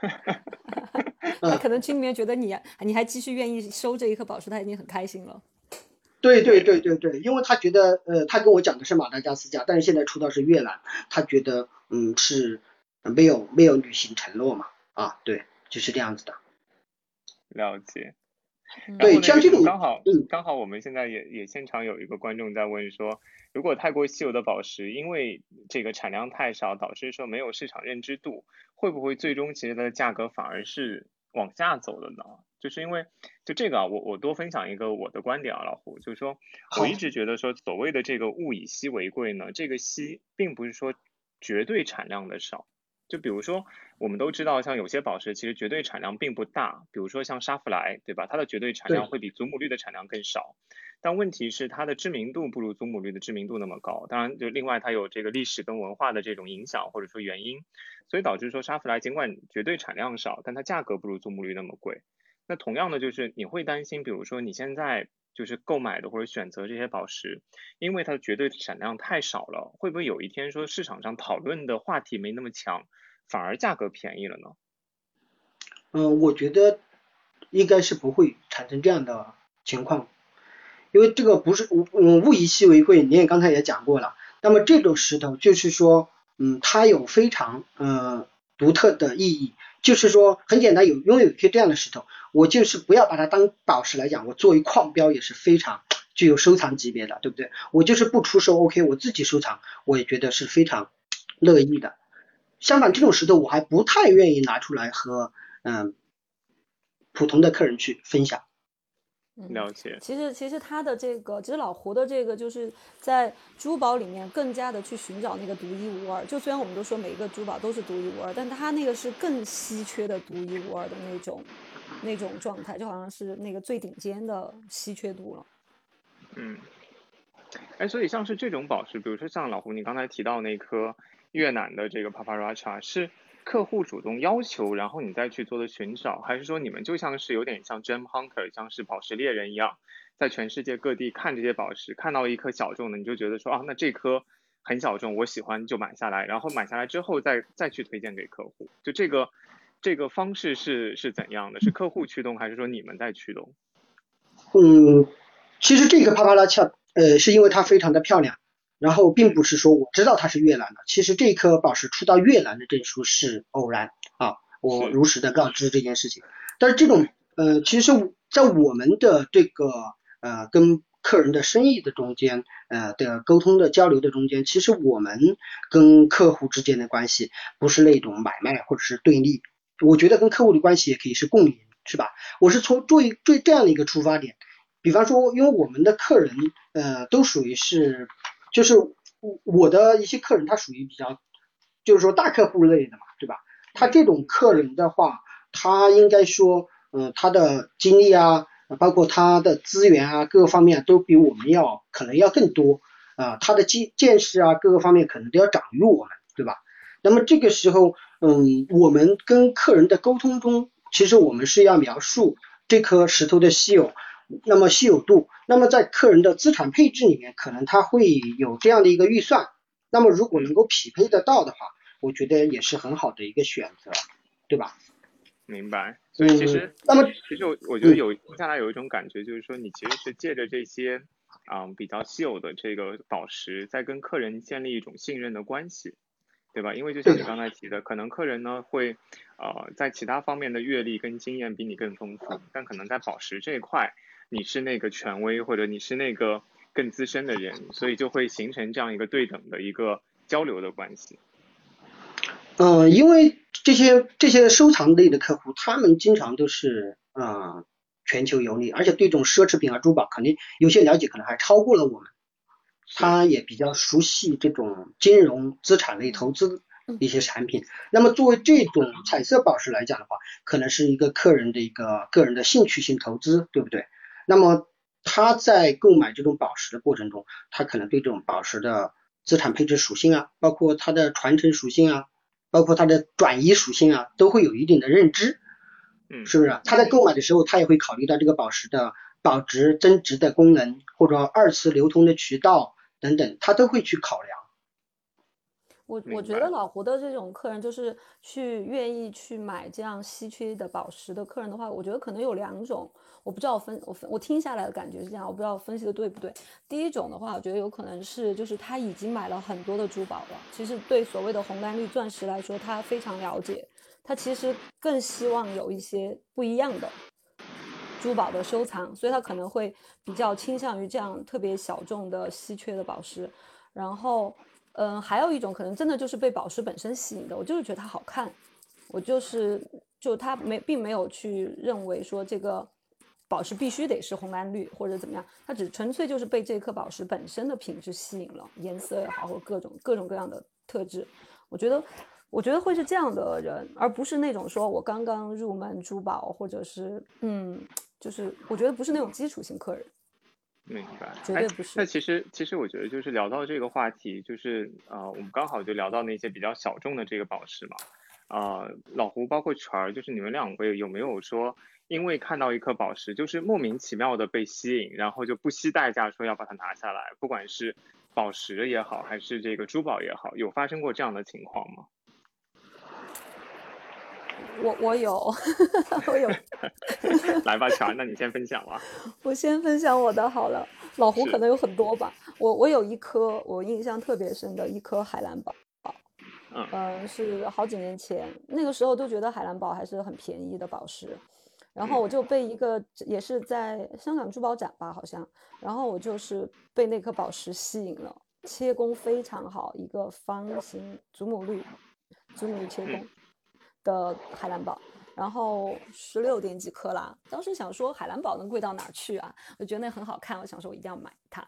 他可能心里面觉得你你还继续愿意收这一颗宝石，他已经很开心了。对对对对对，因为他觉得呃，他跟我讲的是马达加斯加，但是现在出道是越南，他觉得嗯是没有没有履行承诺嘛啊，对，就是这样子的。了解。对，像这种刚好刚好我们现在也也现场有一个观众在问说，如果太过稀有的宝石，因为这个产量太少，导致说没有市场认知度，会不会最终其实它的价格反而是往下走的呢？就是因为就这个啊，我我多分享一个我的观点啊，老胡，就是说我一直觉得说所谓的这个物以稀为贵呢，这个稀并不是说绝对产量的少。就比如说我们都知道，像有些宝石其实绝对产量并不大，比如说像沙弗莱，对吧？它的绝对产量会比祖母绿的产量更少。但问题是它的知名度不如祖母绿的知名度那么高。当然，就另外它有这个历史跟文化的这种影响或者说原因，所以导致说沙弗莱尽管绝对产量少，但它价格不如祖母绿那么贵。那同样的就是你会担心，比如说你现在就是购买的或者选择这些宝石，因为它的绝对产量太少了，会不会有一天说市场上讨论的话题没那么强，反而价格便宜了呢？嗯，我觉得应该是不会产生这样的情况，因为这个不是嗯物以稀为贵，你也刚才也讲过了。那么这种石头就是说，嗯，它有非常嗯独特的意义。就是说很简单，有拥有一颗这样的石头，我就是不要把它当宝石来讲，我作为矿标也是非常具有收藏级别的，对不对？我就是不出售，OK，我自己收藏，我也觉得是非常乐意的。相反，这种石头我还不太愿意拿出来和嗯普通的客人去分享。了解。其实，其实他的这个，其实老胡的这个，就是在珠宝里面更加的去寻找那个独一无二。就虽然我们都说每一个珠宝都是独一无二，但他那个是更稀缺的独一无二的那种那种状态，就好像是那个最顶尖的稀缺度了。嗯。哎，所以像是这种宝石，比如说像老胡你刚才提到那颗越南的这个 Paparacha 是。客户主动要求，然后你再去做的寻找，还是说你们就像是有点像 gem hunter，像是宝石猎人一样，在全世界各地看这些宝石，看到一颗小众的，你就觉得说啊，那这颗很小众，我喜欢就买下来，然后买下来之后再再去推荐给客户，就这个这个方式是是怎样的？是客户驱动，还是说你们在驱动？嗯，其实这个帕帕拉恰，呃，是因为它非常的漂亮。然后并不是说我知道它是越南的，其实这颗宝石出到越南的证书是偶然啊，我如实的告知这件事情。但是这种呃，其实，在我们的这个呃跟客人的生意的中间呃的沟通的交流的中间，其实我们跟客户之间的关系不是那种买卖或者是对立，我觉得跟客户的关系也可以是共赢，是吧？我是从最最这样的一个出发点，比方说，因为我们的客人呃都属于是。就是我我的一些客人，他属于比较，就是说大客户类的嘛，对吧？他这种客人的话，他应该说，嗯，他的精力啊，包括他的资源啊，各个方面都比我们要可能要更多啊，他的见见识啊，各个方面可能都要长于我们，对吧？那么这个时候，嗯，我们跟客人的沟通中，其实我们是要描述这颗石头的稀有。那么稀有度，那么在客人的资产配置里面，可能他会有这样的一个预算。那么如果能够匹配得到的话，我觉得也是很好的一个选择，对吧？明白。所以其实，那么其实我我觉得有听下来有一种感觉，就是说你其实是借着这些啊比较稀有的这个宝石，在跟客人建立一种信任的关系，对吧？因为就像你刚才提的，可能客人呢会呃在其他方面的阅历跟经验比你更丰富，但可能在宝石这一块。你是那个权威，或者你是那个更资深的人，所以就会形成这样一个对等的一个交流的关系。嗯，因为这些这些收藏类的客户，他们经常都是啊全球游历，而且对这种奢侈品啊珠宝，肯定有些了解，可能还超过了我们。他也比较熟悉这种金融资产类投资一些产品。那么作为这种彩色宝石来讲的话，可能是一个客人的一个个人的兴趣性投资，对不对？那么他在购买这种宝石的过程中，他可能对这种宝石的资产配置属性啊，包括它的传承属性啊，包括它的转移属性啊，都会有一定的认知。嗯，是不是？他在购买的时候，他也会考虑到这个宝石的保值增值的功能，或者二次流通的渠道等等，他都会去考量。我我觉得老胡的这种客人，就是去愿意去买这样稀缺的宝石的客人的话，我觉得可能有两种。我不知道分我分我听下来的感觉是这样，我不知道分析的对不对。第一种的话，我觉得有可能是就是他已经买了很多的珠宝了，其实对所谓的红蓝绿钻石来说，他非常了解。他其实更希望有一些不一样的珠宝的收藏，所以他可能会比较倾向于这样特别小众的稀缺的宝石。然后，嗯，还有一种可能真的就是被宝石本身吸引的，我就是觉得它好看，我就是就他没并没有去认为说这个宝石必须得是红蓝绿或者怎么样，他只纯粹就是被这颗宝石本身的品质吸引了，颜色也好或各种各种各样的特质，我觉得。我觉得会是这样的人，而不是那种说我刚刚入门珠宝，或者是嗯，就是我觉得不是那种基础型客人。明白，绝对不是。那其实其实我觉得就是聊到这个话题，就是呃，我们刚好就聊到那些比较小众的这个宝石嘛。啊，老胡包括全儿，就是你们两位有没有说，因为看到一颗宝石，就是莫名其妙的被吸引，然后就不惜代价说要把它拿下来，不管是宝石也好，还是这个珠宝也好，有发生过这样的情况吗？我我有，我有。来吧，乔，那你先分享吧。我先分享我的好了。老胡可能有很多吧。我我有一颗我印象特别深的一颗海蓝宝，嗯，是好几年前，那个时候都觉得海蓝宝还是很便宜的宝石，然后我就被一个也是在香港珠宝展吧，好像，然后我就是被那颗宝石吸引了，切工非常好，一个方形祖母绿，祖母绿切工。的海蓝宝，然后十六点几克拉。当时想说海蓝宝能贵到哪儿去啊？我觉得那很好看，我想说我一定要买它。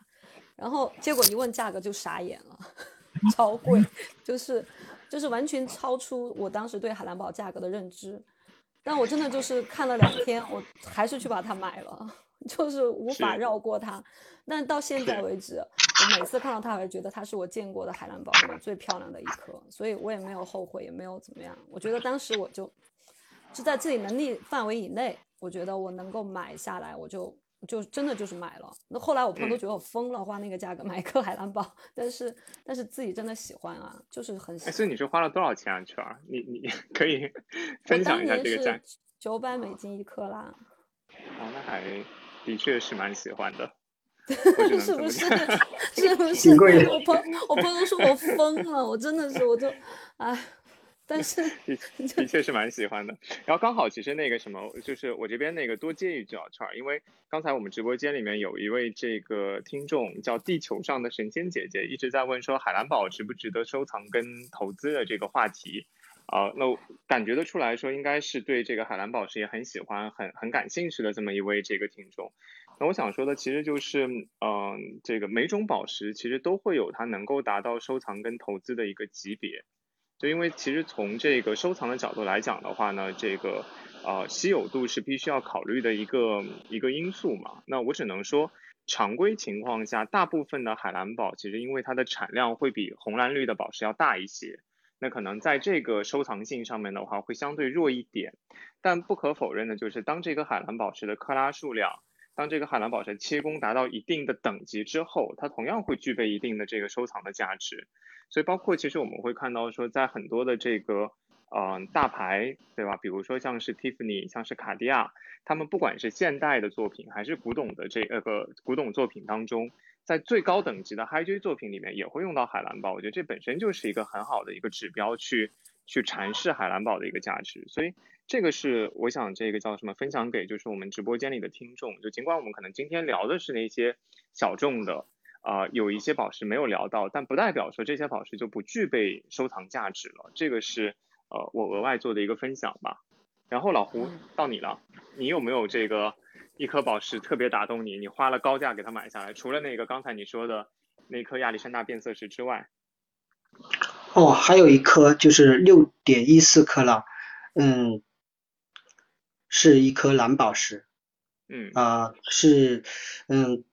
然后结果一问价格就傻眼了，超贵，就是就是完全超出我当时对海蓝宝价格的认知。但我真的就是看了两天，我还是去把它买了，就是无法绕过它。但到现在为止。我每次看到它，我就觉得它是我见过的海蓝宝里面最漂亮的一颗，所以我也没有后悔，也没有怎么样。我觉得当时我就，就在自己能力范围以内，我觉得我能够买下来，我就就真的就是买了。那后来我朋友都觉得我疯了，花那个价格买一颗海蓝宝，但是但是自己真的喜欢啊，就是很喜欢。所以你是花了多少钱啊，圈儿？你你可以分享一下这个价？九百美金一克啦。哦，那还的确是蛮喜欢的。是不是？是不是？我朋我朋友说我疯了，我真的是，我就，哎，但是的确是蛮喜欢的。然后刚好其实那个什么，就是我这边那个多接一句啊，串儿，因为刚才我们直播间里面有一位这个听众叫地球上的神仙姐姐，一直在问说海蓝宝值不值得收藏跟投资的这个话题。啊，那感觉得出来说，应该是对这个海蓝宝石也很喜欢、很很感兴趣的这么一位这个听众。那我想说的其实就是，嗯，这个每种宝石其实都会有它能够达到收藏跟投资的一个级别。就因为其实从这个收藏的角度来讲的话呢，这个呃稀有度是必须要考虑的一个一个因素嘛。那我只能说，常规情况下，大部分的海蓝宝其实因为它的产量会比红蓝绿的宝石要大一些。那可能在这个收藏性上面的话，会相对弱一点，但不可否认的就是，当这个海蓝宝石的克拉数量，当这个海蓝宝石切工达到一定的等级之后，它同样会具备一定的这个收藏的价值。所以，包括其实我们会看到说，在很多的这个嗯大牌，对吧？比如说像是 Tiffany，像是卡地亚，他们不管是现代的作品还是古董的这个古董作品当中。在最高等级的 High J 作品里面也会用到海蓝宝，我觉得这本身就是一个很好的一个指标，去去阐释海蓝宝的一个价值。所以这个是我想这个叫什么分享给就是我们直播间里的听众。就尽管我们可能今天聊的是那些小众的，啊有一些宝石没有聊到，但不代表说这些宝石就不具备收藏价值了。这个是呃我额外做的一个分享吧。然后老胡到你了，你有没有这个？一颗宝石特别打动你，你花了高价给它买下来。除了那个刚才你说的那那颗亚历山大变色石之外，哦，还有一颗就是六点一四克拉，嗯，是一颗蓝宝石，嗯。啊、是，嗯，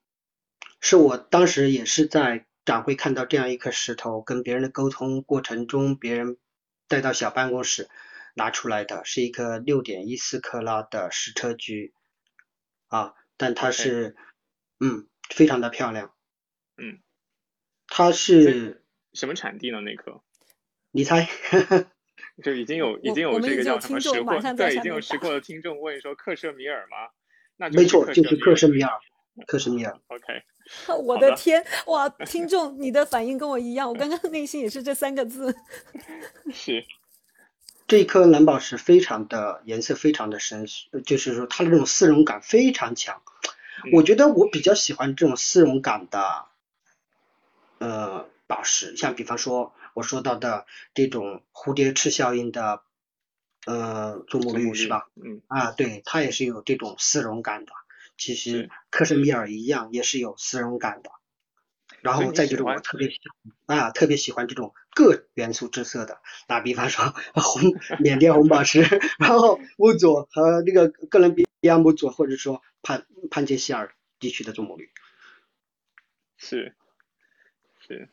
是我当时也是在展会看到这样一颗石头，跟别人的沟通过程中，别人带到小办公室拿出来的，是一颗六点一四克拉的矢车菊，啊，但它是，嗯，非常的漂亮，嗯，它是，什么产地呢？那颗你猜？就已经有已经有我们已经有这个叫什么听众识货，马上在对，已经有识货的听众问说克什米尔吗？那没错，就是克什米尔，克什米尔。OK，我好的的天，哇！听众，你的反应跟我一样，我刚刚内心也是这三个字。是，这一颗蓝宝石非常的颜色非常的深，呃就是说它的这种丝绒感非常强。嗯我觉得我比较喜欢这种丝绒感的，呃，宝石，像比方说我说到的这种蝴蝶翅效应的，呃，祖母绿绿是吧？？嗯，啊，对，它也是有这种丝绒感的。其实是克什米尔一样也是有丝绒感的。然后再就是我特别喜欢啊，特别喜欢这种各元素之色的。打比方说红 缅甸红宝石，然后乌佐和那个哥伦比亚木佐，或者说潘潘杰希尔地区的祖母绿。是是，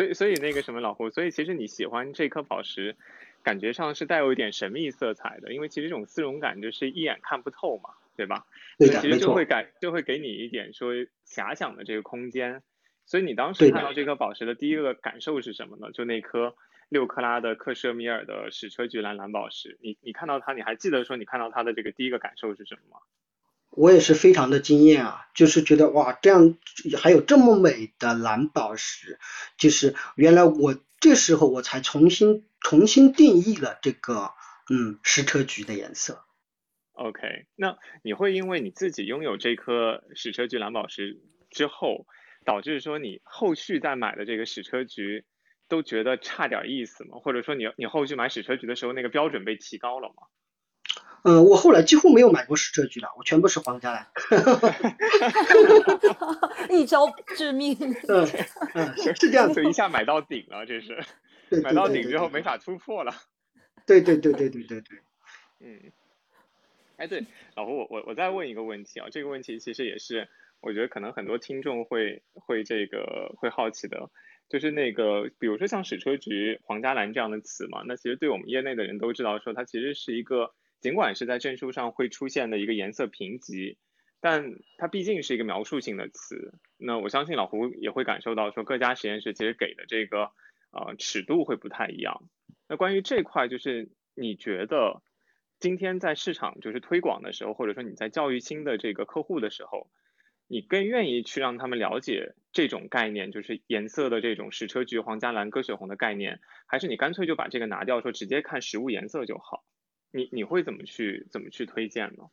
所以所以那个什么老胡，所以其实你喜欢这颗宝石，感觉上是带有一点神秘色彩的，因为其实这种丝绒感就是一眼看不透嘛，对吧？对其。实就会感就会给你一点说遐想的这个空间。所以你当时看到这颗宝石的第一个感受是什么呢？就那颗六克拉的克什米尔的矢车菊蓝蓝宝石，你你看到它，你还记得说你看到它的这个第一个感受是什么吗？我也是非常的惊艳啊，就是觉得哇，这样还有这么美的蓝宝石，就是原来我这时候我才重新重新定义了这个嗯矢车菊的颜色。OK，那你会因为你自己拥有这颗矢车菊蓝宝石之后，导致说你后续再买的这个矢车菊都觉得差点意思吗？或者说你你后续买矢车菊的时候，那个标准被提高了吗？嗯，我后来几乎没有买过矢车菊了，我全部是皇家蓝。一招致命。嗯 嗯，是是这样子就。一下买到顶了，这是 买到顶之后没法突破了。对对对对对对对。嗯，哎，对，老胡，我我我再问一个问题啊，这个问题其实也是我觉得可能很多听众会会这个会好奇的，就是那个比如说像矢车菊、皇家蓝这样的词嘛，那其实对我们业内的人都知道说它其实是一个尽管是在证书上会出现的一个颜色评级，但它毕竟是一个描述性的词。那我相信老胡也会感受到说各家实验室其实给的这个呃尺度会不太一样。那关于这块，就是你觉得今天在市场就是推广的时候，或者说你在教育新的这个客户的时候，你更愿意去让他们了解这种概念，就是颜色的这种矢车菊、皇家蓝、鸽血红的概念，还是你干脆就把这个拿掉，说直接看实物颜色就好？你你会怎么去怎么去推荐呢？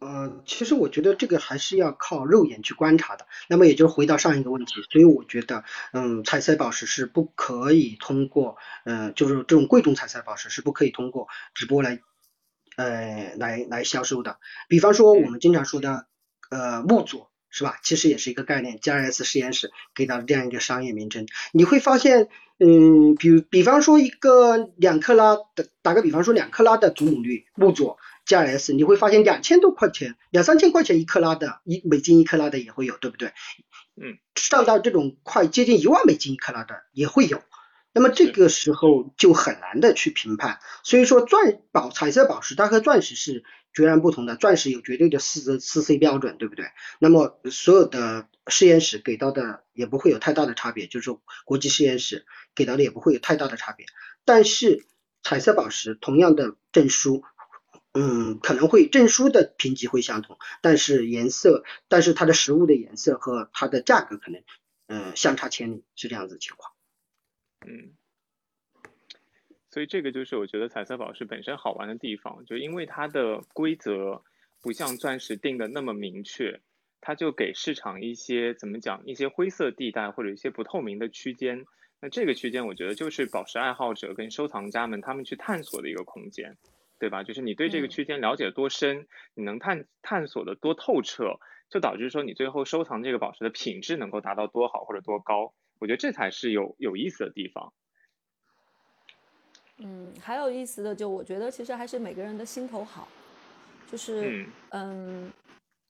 呃，其实我觉得这个还是要靠肉眼去观察的。那么也就是回到上一个问题，所以我觉得，嗯，彩色宝石是不可以通过，嗯、就是这种贵重彩色宝石是不可以通过直播来，呃，来来销售的。比方说我们经常说的，呃，木佐是吧？其实也是一个概念，GRS 实验室给到这样一个商业名称，你会发现，嗯，比如比方说一个两克拉的，打个比方说两克拉的祖母绿木佐。GRS 你会发现两千多块钱，两三千块钱一克拉的，一美金一克拉的也会有，对不对？嗯，上到这种快接近一万美金一克拉的也会有。那么这个时候就很难的去评判，所以说钻宝彩色宝石它和钻石是截然不同的，钻石有绝对的四四 C 标准，对不对？那么所有的实验室给到的也不会有太大的差别，就是说国际实验室给到的也不会有太大的差别。但是彩色宝石同样的证书。嗯，可能会证书的评级会相同，但是颜色，但是它的实物的颜色和它的价格可能，嗯，相差千里，是这样子情况。嗯，所以这个就是我觉得彩色宝石本身好玩的地方，就因为它的规则不像钻石定的那么明确，它就给市场一些怎么讲一些灰色地带或者一些不透明的区间。那这个区间我觉得就是宝石爱好者跟收藏家们他们去探索的一个空间。对吧？就是你对这个嗯区间了解多深，你能探探索的多透彻，就导致说你最后收藏这个宝石的品质能够达到多好或者多高。我觉得这才是有有意思的地方。嗯，还有意思的就我觉得其实还是每个人的心头好，就是嗯，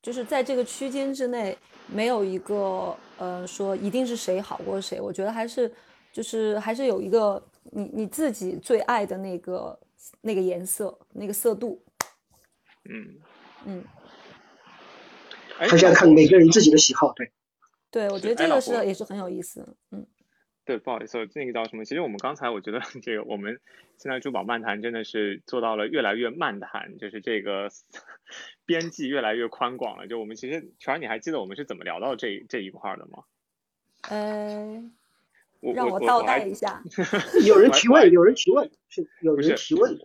就是在这个区间之内没有一个呃说一定是谁好过谁，我觉得还是就是还是有一个你你自己最爱的那个那个颜色那个色度。嗯嗯，还是要看每个人自己的喜好，对。对，我觉得这个是也是很有意思，嗯。对，不好意思，那个叫什么？其实我们刚才我觉得这个我们现在珠宝漫谈真的是做到了越来越漫谈，就是这个边际越来越宽广了。就我们其实全儿，你还记得我们是怎么聊到这这一块的吗？呃，让我倒带一下。有人提问，有人提问，是有人提问。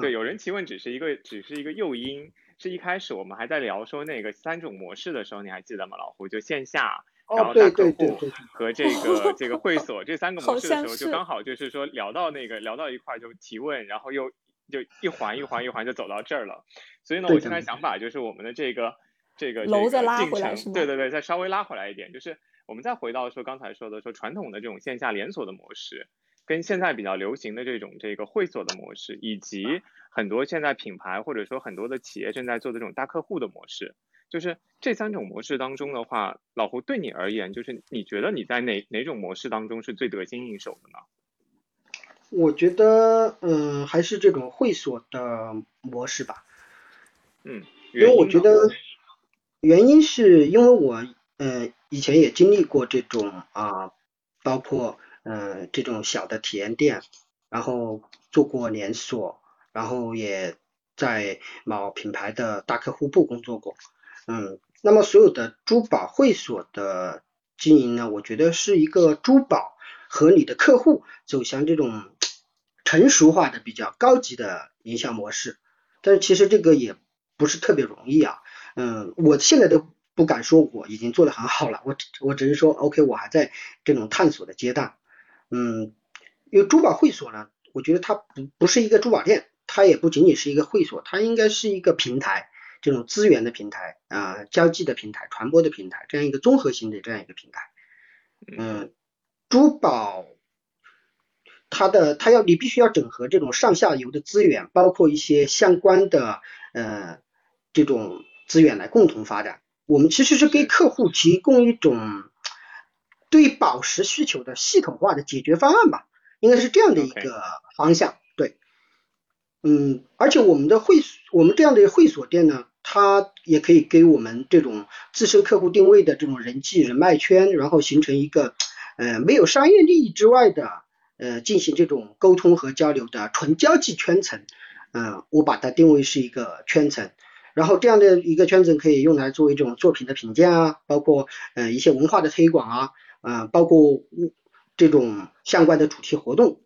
对，有人提问只是一个只是一个诱因，是一开始我们还在聊说那个三种模式的时候，你还记得吗？老胡就线下。然后大客户和这个这个会所这三个模式的时候，就刚好就是说聊到那个聊到一块就提问，然后又就一环一环一环就走到这儿了。所以呢，我现在想把就是我们的这个这个这个进程，对对对，再稍微拉回来一点，就是我们再回到说刚才说的说传统的这种线下连锁的模式，跟现在比较流行的这种这个会所的模式，以及很多现在品牌或者说很多的企业正在做的这种大客户的模式。就是这三种模式当中的话，老胡对你而言，就是你觉得你在哪哪种模式当中是最得心应手的呢？我觉得，嗯，还是这种会所的模式吧。嗯，因为我觉得原因是因为我，呃，以前也经历过这种啊，包括嗯这种小的体验店，然后做过连锁，然后也在某品牌的大客户部工作过。嗯，那么所有的珠宝会所的经营呢，我觉得是一个珠宝和你的客户走向这种成熟化的比较高级的营销模式。但是其实这个也不是特别容易啊。嗯，我现在都不敢说我已经做得很好了，我我只是说 OK，我还在这种探索的阶段。嗯，因为珠宝会所呢，我觉得它不不是一个珠宝店，它也不仅仅是一个会所，它应该是一个平台。这种资源的平台啊，交际的平台，传播的平台，这样一个综合性的这样一个平台。嗯，珠宝它的它要你必须要整合这种上下游的资源，包括一些相关的呃这种资源来共同发展。我们其实是给客户提供一种对宝石需求的系统化的解决方案吧，应该是这样的一个方向。对，嗯，而且我们的会我们这样的会所店呢。它也可以给我们这种自身客户定位的这种人际人脉圈，然后形成一个呃没有商业利益之外的呃进行这种沟通和交流的纯交际圈层。嗯，我把它定位是一个圈层，然后这样的一个圈层可以用来作为这种作品的评价啊，包括呃一些文化的推广啊，嗯，包括这种相关的主题活动。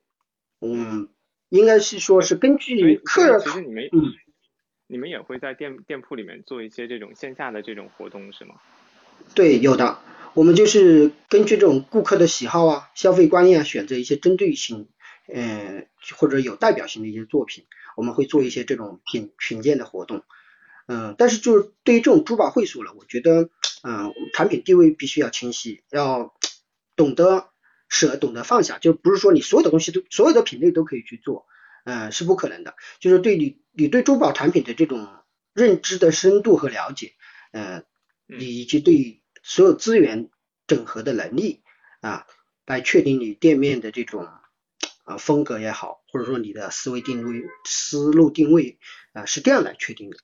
嗯，应该是说是根据客人，嗯。你们也会在店店铺里面做一些这种线下的这种活动是吗？对，有的。我们就是根据这种顾客的喜好啊、消费观念啊，选择一些针对性，嗯，或者有代表性的一些作品，我们会做一些这种品品鉴的活动。嗯，但是就是对于这种珠宝会所了，我觉得，嗯，产品定位必须要清晰，要懂得舍，懂得放下，就不是说你所有的东西都所有的品类都可以去做。呃，是不可能的。就是对你，你对珠宝产品的这种认知的深度和了解，呃，以及对所有资源整合的能力啊，来确定你店面的这种啊风格也好，或者说你的思维定位、思路定位啊，是这样来确定的。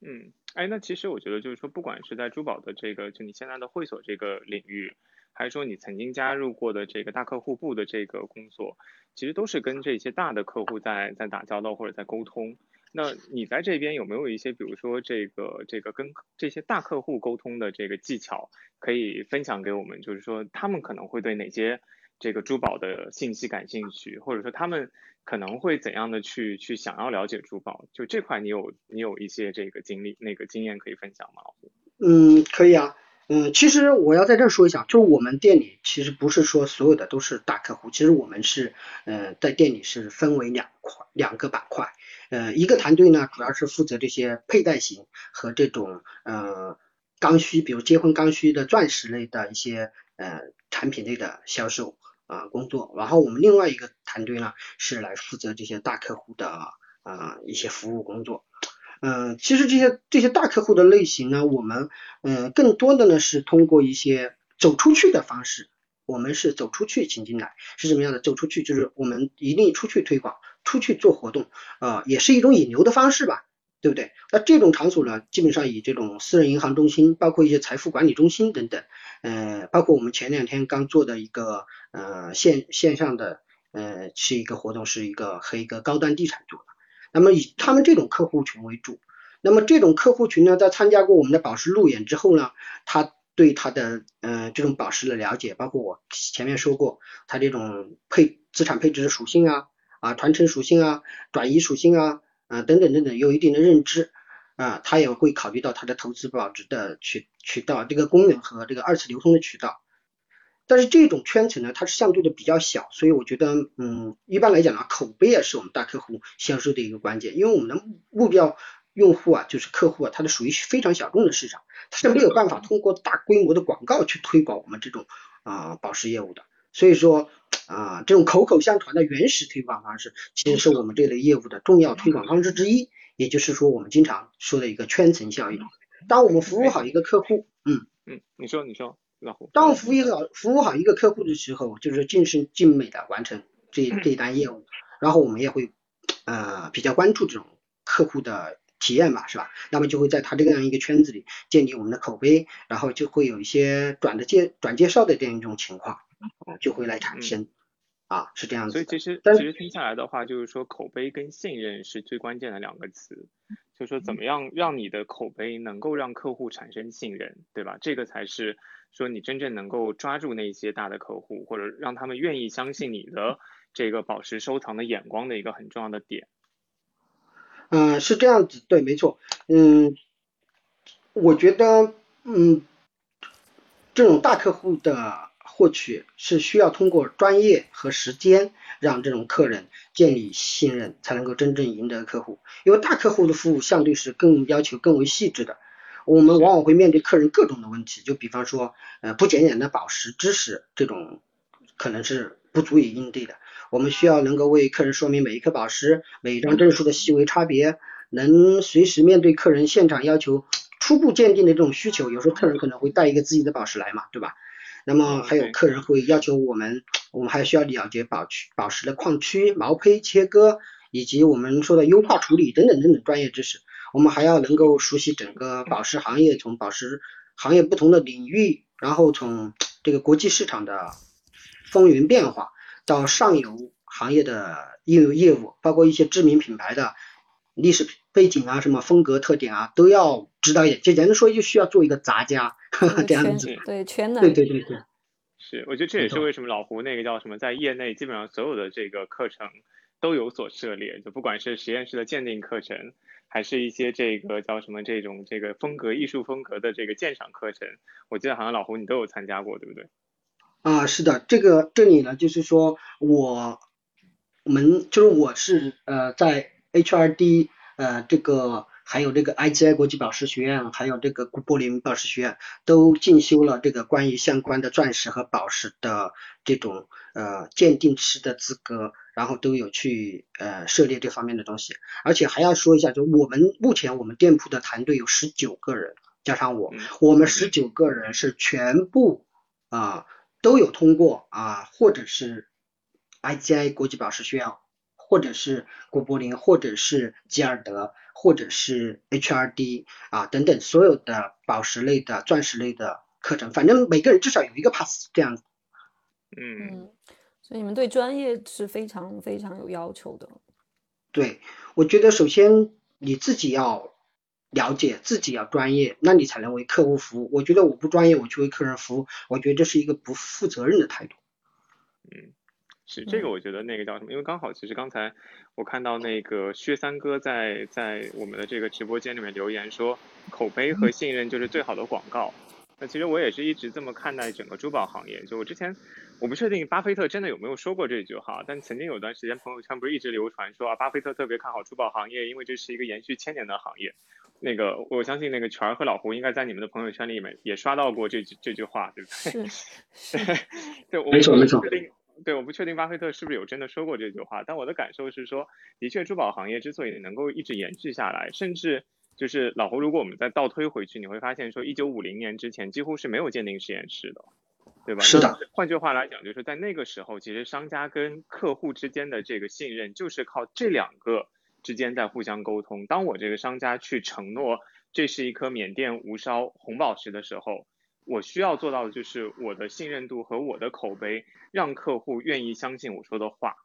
嗯，哎，那其实我觉得就是说，不管是在珠宝的这个，就你现在的会所这个领域。还是说你曾经加入过的这个大客户部的这个工作，其实都是跟这些大的客户在在打交道或者在沟通。那你在这边有没有一些，比如说这个这个跟这些大客户沟通的这个技巧，可以分享给我们？就是说他们可能会对哪些这个珠宝的信息感兴趣，或者说他们可能会怎样的去去想要了解珠宝？就这块你有你有一些这个经历那个经验可以分享吗？嗯，可以啊。嗯，其实我要在这说一下，就是我们店里其实不是说所有的都是大客户，其实我们是，呃，在店里是分为两块两个板块，呃，一个团队呢主要是负责这些佩戴型和这种呃刚需，比如结婚刚需的钻石类的一些呃产品类的销售啊工作，然后我们另外一个团队呢是来负责这些大客户的啊一些服务工作。嗯，其实这些这些大客户的类型呢，我们嗯更多的呢是通过一些走出去的方式，我们是走出去请进来，是什么样的？走出去就是我们一定出去推广，出去做活动啊，也是一种引流的方式吧，对不对？那这种场所呢，基本上以这种私人银行中心，包括一些财富管理中心等等，呃，包括我们前两天刚做的一个呃线线上的呃是一个活动，是一个和一个高端地产做的。那么以他们这种客户群为主，那么这种客户群呢，在参加过我们的宝石路演之后呢，他对他的呃这种宝石的了解，包括我前面说过，他这种配资产配置的属性啊啊传承属性啊转移属性啊啊等等等等有一定的认知啊，他也会考虑到他的投资保值的渠渠道这个功能和这个二次流通的渠道。但是这种圈层呢，它是相对的比较小，所以我觉得，嗯，一般来讲呢，口碑也是我们大客户销售的一个关键，因为我们的目标用户啊，就是客户啊，它是属于非常小众的市场，它是没有办法通过大规模的广告去推广我们这种啊宝石业务的，所以说啊，这种口口相传的原始推广方式，其实是我们这类业务的重要推广方式之一，也就是说我们经常说的一个圈层效应。当我们服务好一个客户，嗯嗯，你说你说。当服务好服务好一个客户的时候，就是尽善尽美的完成这 这一单业务，然后我们也会呃比较关注这种客户的体验吧，是吧？那么就会在他这样一个圈子里建立我们的口碑，然后就会有一些转的介转介绍的这样一种情况就会来产生啊，是这样子。所以其实其实听下来的话，就是说口碑跟信任是最关键的两个词，就是说怎么样让你的口碑能够让客户产生信任，对吧？这个才是。说你真正能够抓住那些大的客户，或者让他们愿意相信你的这个宝石收藏的眼光的一个很重要的点。嗯，是这样子，对，没错。嗯，我觉得，嗯，这种大客户的获取是需要通过专业和时间，让这种客人建立信任，才能够真正赢得客户。因为大客户的服务相对是更要求更为细致的。我们往往会面对客人各种的问题，就比方说，呃，不检点的宝石知识这种，可能是不足以应对的。我们需要能够为客人说明每一颗宝石、每一张证书的细微差别，能随时面对客人现场要求初步鉴定的这种需求。有时候客人可能会带一个自己的宝石来嘛，对吧？那么还有客人会要求我们，我们还需要了解宝区宝石的矿区、毛坯切割，以及我们说的优化处理等等等等专业知识。我们还要能够熟悉整个宝石行业，从宝石行业不同的领域，然后从这个国际市场的风云变化，到上游行业的业务业务，包括一些知名品牌的历史背景啊，什么风格特点啊，都要知道一点。就简单说，就需要做一个杂家 这样子。对，全能。对对对对。是，我觉得这也是为什么老胡那个叫什么，在业内基本上所有的这个课程都有所涉猎，就不管是实验室的鉴定课程。还是一些这个叫什么这种这个风格艺术风格的这个鉴赏课程，我记得好像老胡你都有参加过，对不对？啊，是的，这个这里呢，就是说我们就是我是呃在 HRD 呃这个还有这个 IGI 国际宝石学院，还有这个古柏林宝石学院都进修了这个关于相关的钻石和宝石的这种呃鉴定师的资格。然后都有去呃涉猎这方面的东西，而且还要说一下，就我们目前我们店铺的团队有十九个人，加上我，我们十九个人是全部啊都有通过啊，或者是 IGI 国际宝石学院，或者是古柏林，或者是吉尔德，或者是 HRD 啊等等所有的宝石类的、钻石类的课程，反正每个人至少有一个 pass 这样子。嗯。所以你们对专业是非常非常有要求的。对，我觉得首先你自己要了解，自己要专业，那你才能为客户服务。我觉得我不专业，我去为客人服务，我觉得这是一个不负责任的态度。嗯，是这个，我觉得那个叫什么？因为刚好其实刚才我看到那个薛三哥在在我们的这个直播间里面留言说，口碑和信任就是最好的广告。那其实我也是一直这么看待整个珠宝行业。就我之前，我不确定巴菲特真的有没有说过这句话，但曾经有段时间朋友圈不是一直流传说啊，巴菲特特别看好珠宝行业，因为这是一个延续千年的行业。那个我相信那个全儿和老胡应该在你们的朋友圈里面也刷到过这句这句话，对不对？是是，对，我没错没错。对，我不确定巴菲特是不是有真的说过这句话，但我的感受是说，的确，珠宝行业之所以能够一直延续下来，甚至就是老胡，如果我们再倒推回去，你会发现说，一九五零年之前几乎是没有鉴定实验室的，对吧？是的。换句话来讲，就是在那个时候，其实商家跟客户之间的这个信任，就是靠这两个之间在互相沟通。当我这个商家去承诺这是一颗缅甸无烧红宝石的时候。我需要做到的就是我的信任度和我的口碑，让客户愿意相信我说的话，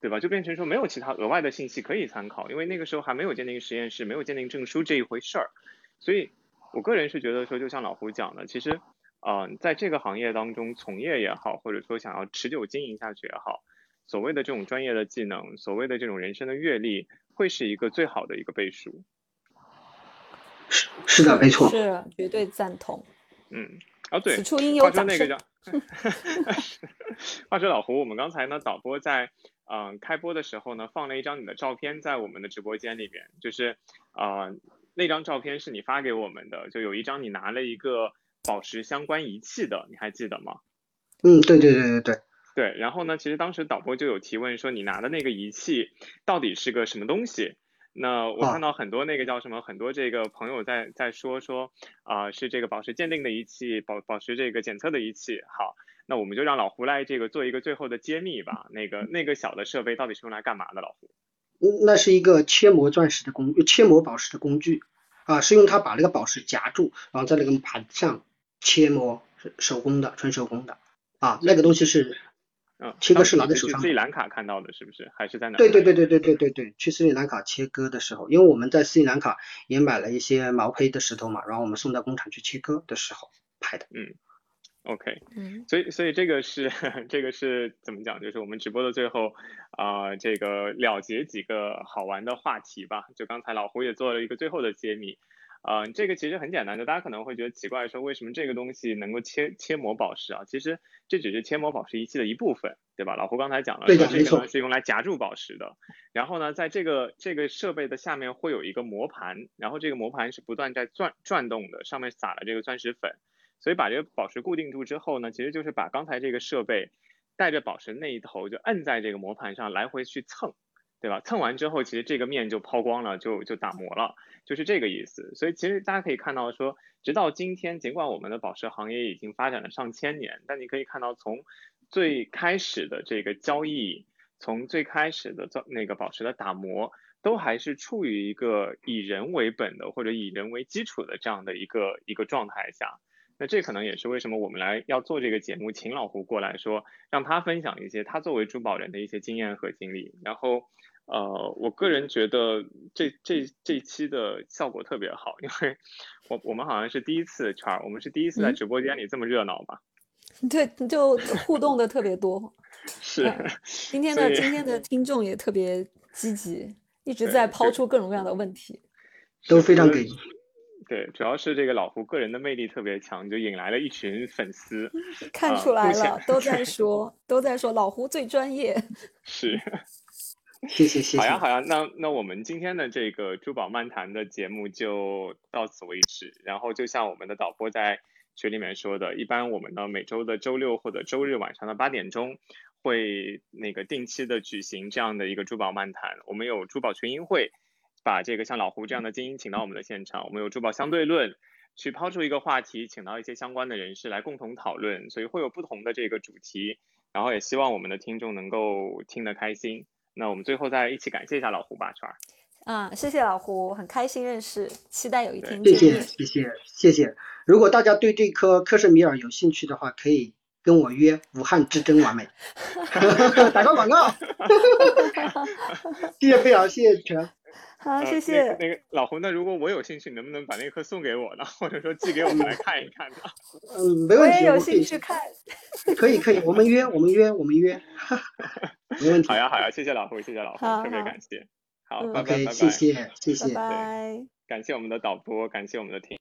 对吧？就变成说没有其他额外的信息可以参考，因为那个时候还没有鉴定实验室，没有鉴定证书这一回事儿。所以，我个人是觉得说，就像老胡讲的，其实，嗯，在这个行业当中从业也好，或者说想要持久经营下去也好，所谓的这种专业的技能，所谓的这种人生的阅历，会是一个最好的一个背书。是是的，没错，是绝对赞同。嗯。啊对，话说那个叫，话说老胡，我们刚才呢导播在嗯开播的时候呢放了一张你的照片在我们的直播间里面，就是啊那张照片是你发给我们的，就有一张你拿了一个宝石相关仪器的，你还记得吗？嗯，对对对对对。对，然后呢，其实当时导播就有提问说你拿的那个仪器到底是个什么东西？那我看到很多那个叫什么，很多这个朋友在在说说啊，是这个宝石鉴定的仪器，宝宝石这个检测的仪器。好，那我们就让老胡来这个做一个最后的揭秘吧。那个那个小的设备到底是用来干嘛的？老胡？嗯，那是一个切磨钻石的工，切磨宝石的工具啊，是用它把那个宝石夹住，然后在那个盘上切磨，手工的，纯手工的啊，那个东西是。嗯，切割是拿在手上。斯里兰卡看到的是不是？还是在哪？对对对对对对对对，去斯里兰卡切割的时候，因为我们在斯里兰卡也买了一些毛坯的石头嘛，然后我们送到工厂去切割的时候拍的。嗯，OK，嗯，所以所以这个是 这个是怎么讲？就是我们直播的最后啊，这个了结几个好玩的话题吧。就刚才老胡也做了一个最后的揭秘。嗯，这个其实很简单的，大家可能会觉得奇怪，说为什么这个东西能够切切磨宝石啊？其实这只是切磨宝石仪器的一部分，对吧？老胡刚才讲了，说这个是用来夹住宝石的。然后呢，在这个这个设备的下面会有一个磨盘，然后这个磨盘是不断在转转动的，上面撒了这个钻石粉，所以把这个宝石固定住之后呢，其实就是把刚才这个设备带着宝石那一头就摁在这个磨盘上来回去蹭。对吧？蹭完之后，其实这个面就抛光了，就就打磨了，就是这个意思。所以其实大家可以看到，说直到今天，尽管我们的宝石行业已经发展了上千年，但你可以看到，从最开始的这个交易，从最开始的造那个宝石的打磨，都还是处于一个以人为本的或者以人为基础的这样的一个一个状态下。那这可能也是为什么我们来要做这个节目，请老胡过来说，让他分享一些他作为珠宝人的一些经验和经历，然后。呃，我个人觉得这这这一期的效果特别好，因为我我们好像是第一次圈儿，我们是第一次在直播间里这么热闹吧？对，就互动的特别多。是。今天的今天的听众也特别积极，一直在抛出各种各样的问题。都非常给力。对，主要是这个老胡个人的魅力特别强，就引来了一群粉丝。看出来了，都在说，都在说老胡最专业。是。谢谢谢谢。好呀好呀，那那我们今天的这个珠宝漫谈的节目就到此为止。然后就像我们的导播在群里面说的，一般我们呢每周的周六或者周日晚上的八点钟会那个定期的举行这样的一个珠宝漫谈。我们有珠宝群英会，把这个像老胡这样的精英请到我们的现场。我们有珠宝相对论，去抛出一个话题，请到一些相关的人士来共同讨论。所以会有不同的这个主题，然后也希望我们的听众能够听得开心。那我们最后再一起感谢一下老胡吧，圈儿。嗯，谢谢老胡，很开心认识，期待有一天见面。谢谢谢谢谢谢。如果大家对这颗克什米尔有兴趣的话，可以跟我约武汉之争完美。打个广告。谢谢飞扬，谢谢全。好，谢谢。那个老胡，那如果我有兴趣，能不能把那颗送给我呢？或者说寄给我们来看一看呢？嗯，没问题。我也有兴趣看。可以可以，我们约我们约我们约。没问题。好呀好呀，谢谢老胡，谢谢老胡，特别感谢。好，拜拜拜拜。谢谢谢谢。拜拜。感谢我们的导播，感谢我们的听。